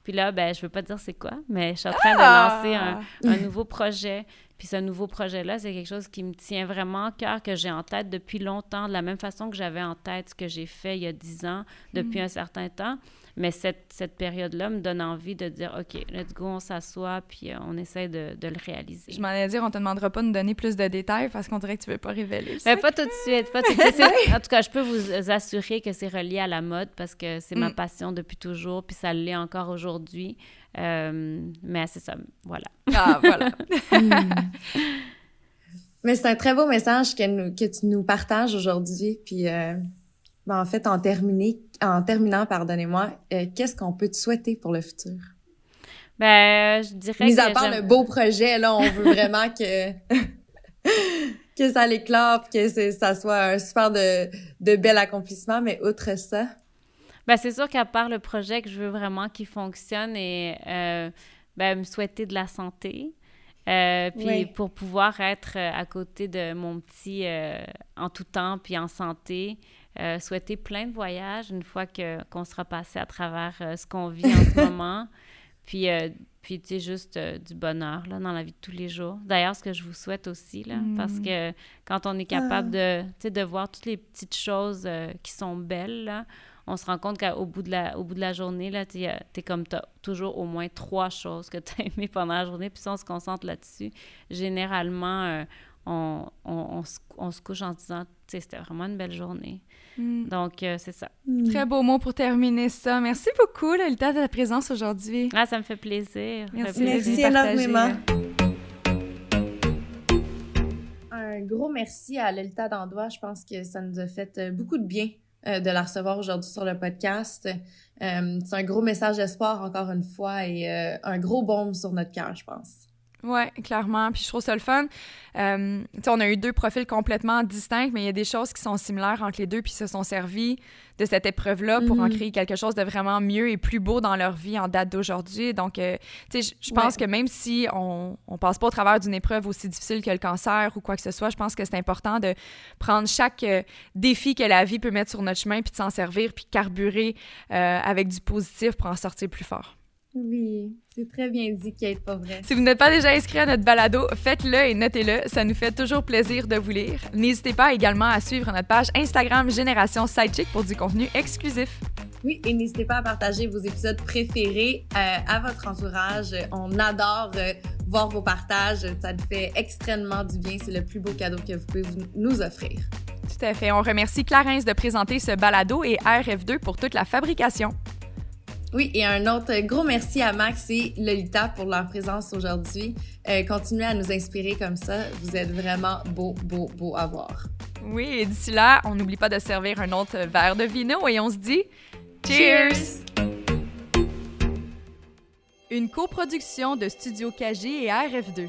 Speaker 4: Puis là, ben, je veux pas dire c'est quoi, mais je suis en train de lancer un, ah! un nouveau projet puis ce nouveau projet-là, c'est quelque chose qui me tient vraiment à cœur, que j'ai en tête depuis longtemps, de la même façon que j'avais en tête ce que j'ai fait il y a dix ans, depuis mm. un certain temps. Mais cette, cette période-là me donne envie de dire, OK, let's go, on s'assoit, puis euh, on essaie de, de, le réaliser.
Speaker 2: Je m'en ai dire, on te demandera pas de nous donner plus de détails parce qu'on dirait que tu veux pas révéler.
Speaker 4: Mais pas tout de suite, pas tout de suite. en tout cas, je peux vous assurer que c'est relié à la mode parce que c'est ma mm. passion depuis toujours, puis ça l'est encore aujourd'hui. Euh, mais c'est ça, voilà.
Speaker 2: Ah, voilà.
Speaker 1: mais c'est un très beau message que, que tu nous partages aujourd'hui. Puis, euh, ben, en fait, en, terminé, en terminant, pardonnez-moi, euh, qu'est-ce qu'on peut te souhaiter pour le futur?
Speaker 4: Ben, je dirais
Speaker 1: Mis à part le beau projet, là, on veut vraiment que... que ça l'éclate, que ça soit un super de, de bel accomplissement, mais outre ça...
Speaker 4: Ben, c'est sûr qu'à part le projet que je veux vraiment qu'il fonctionne et euh, ben, me souhaiter de la santé. Euh, puis pour pouvoir être euh, à côté de mon petit en tout temps puis en santé, souhaiter plein de voyages une fois que qu'on sera passé à travers ce qu'on vit en ce moment. Puis, puis tu sais, juste du bonheur là, dans la vie de tous les jours. D'ailleurs, ce que je vous souhaite aussi, là, parce mm. que quand on est capable ah. de, de voir toutes les petites choses qui sont belles, là, on se rend compte qu'au bout de la, au bout de la journée, là, tu es comme, tu toujours au moins trois choses que tu as aimées pendant la journée, puis si on se concentre là-dessus, généralement, euh, on, on, se, couche en se disant, tu sais, c'était vraiment une belle journée. Mm. Donc, euh, c'est ça.
Speaker 2: Mm. Très beau mot pour terminer ça. Merci beaucoup, Lolita, de ta présence aujourd'hui.
Speaker 4: Ah, ça me fait plaisir.
Speaker 1: Merci, merci énormément. Un gros merci à Lolita Dandois. Je pense que ça nous a fait euh, beaucoup de bien euh, de la recevoir aujourd'hui sur le podcast. Euh, c'est un gros message d'espoir encore une fois et un gros baume sur notre cœur, je pense.
Speaker 2: Oui, clairement. Puis je trouve ça le fun. Euh, on a eu deux profils complètement distincts, mais il y a des choses qui sont similaires entre les deux, puis se sont servis de cette épreuve-là pour en mhm. créer quelque chose de vraiment mieux et plus beau dans leur vie en date d'aujourd'hui. Donc, euh, tu sais, je pense que même si on ne passe pas au travers d'une épreuve aussi difficile que le cancer ou quoi que ce soit, je pense que c'est important de prendre chaque euh, défi que la vie peut mettre sur notre chemin, puis de s'en servir, puis carburer euh, avec du positif pour en sortir plus fort.
Speaker 1: Oui, c'est très bien dit, Kate, pas vrai.
Speaker 2: Si vous n'êtes pas déjà inscrit à notre balado, faites-le et notez-le. Ça nous fait toujours plaisir de vous lire. N'hésitez pas également à suivre notre page Instagram Génération Sidechick pour du contenu exclusif.
Speaker 1: Oui, et n'hésitez pas à partager vos épisodes préférés euh, à votre entourage. On adore euh, voir vos partages. Ça nous fait extrêmement du bien. C'est le plus beau cadeau que vous pouvez nous offrir.
Speaker 2: Tout à fait. On remercie Clarence de présenter ce balado et RF2 pour toute la fabrication.
Speaker 1: Oui, et un autre gros merci à Max et Lolita pour leur présence aujourd'hui. Euh, continuez à nous inspirer comme ça. Vous êtes vraiment beau, beau, beau à voir.
Speaker 2: Oui, et d'ici là, on n'oublie pas de servir un autre verre de vino et on se dit Cheers! Une coproduction de Studio KG et RF2.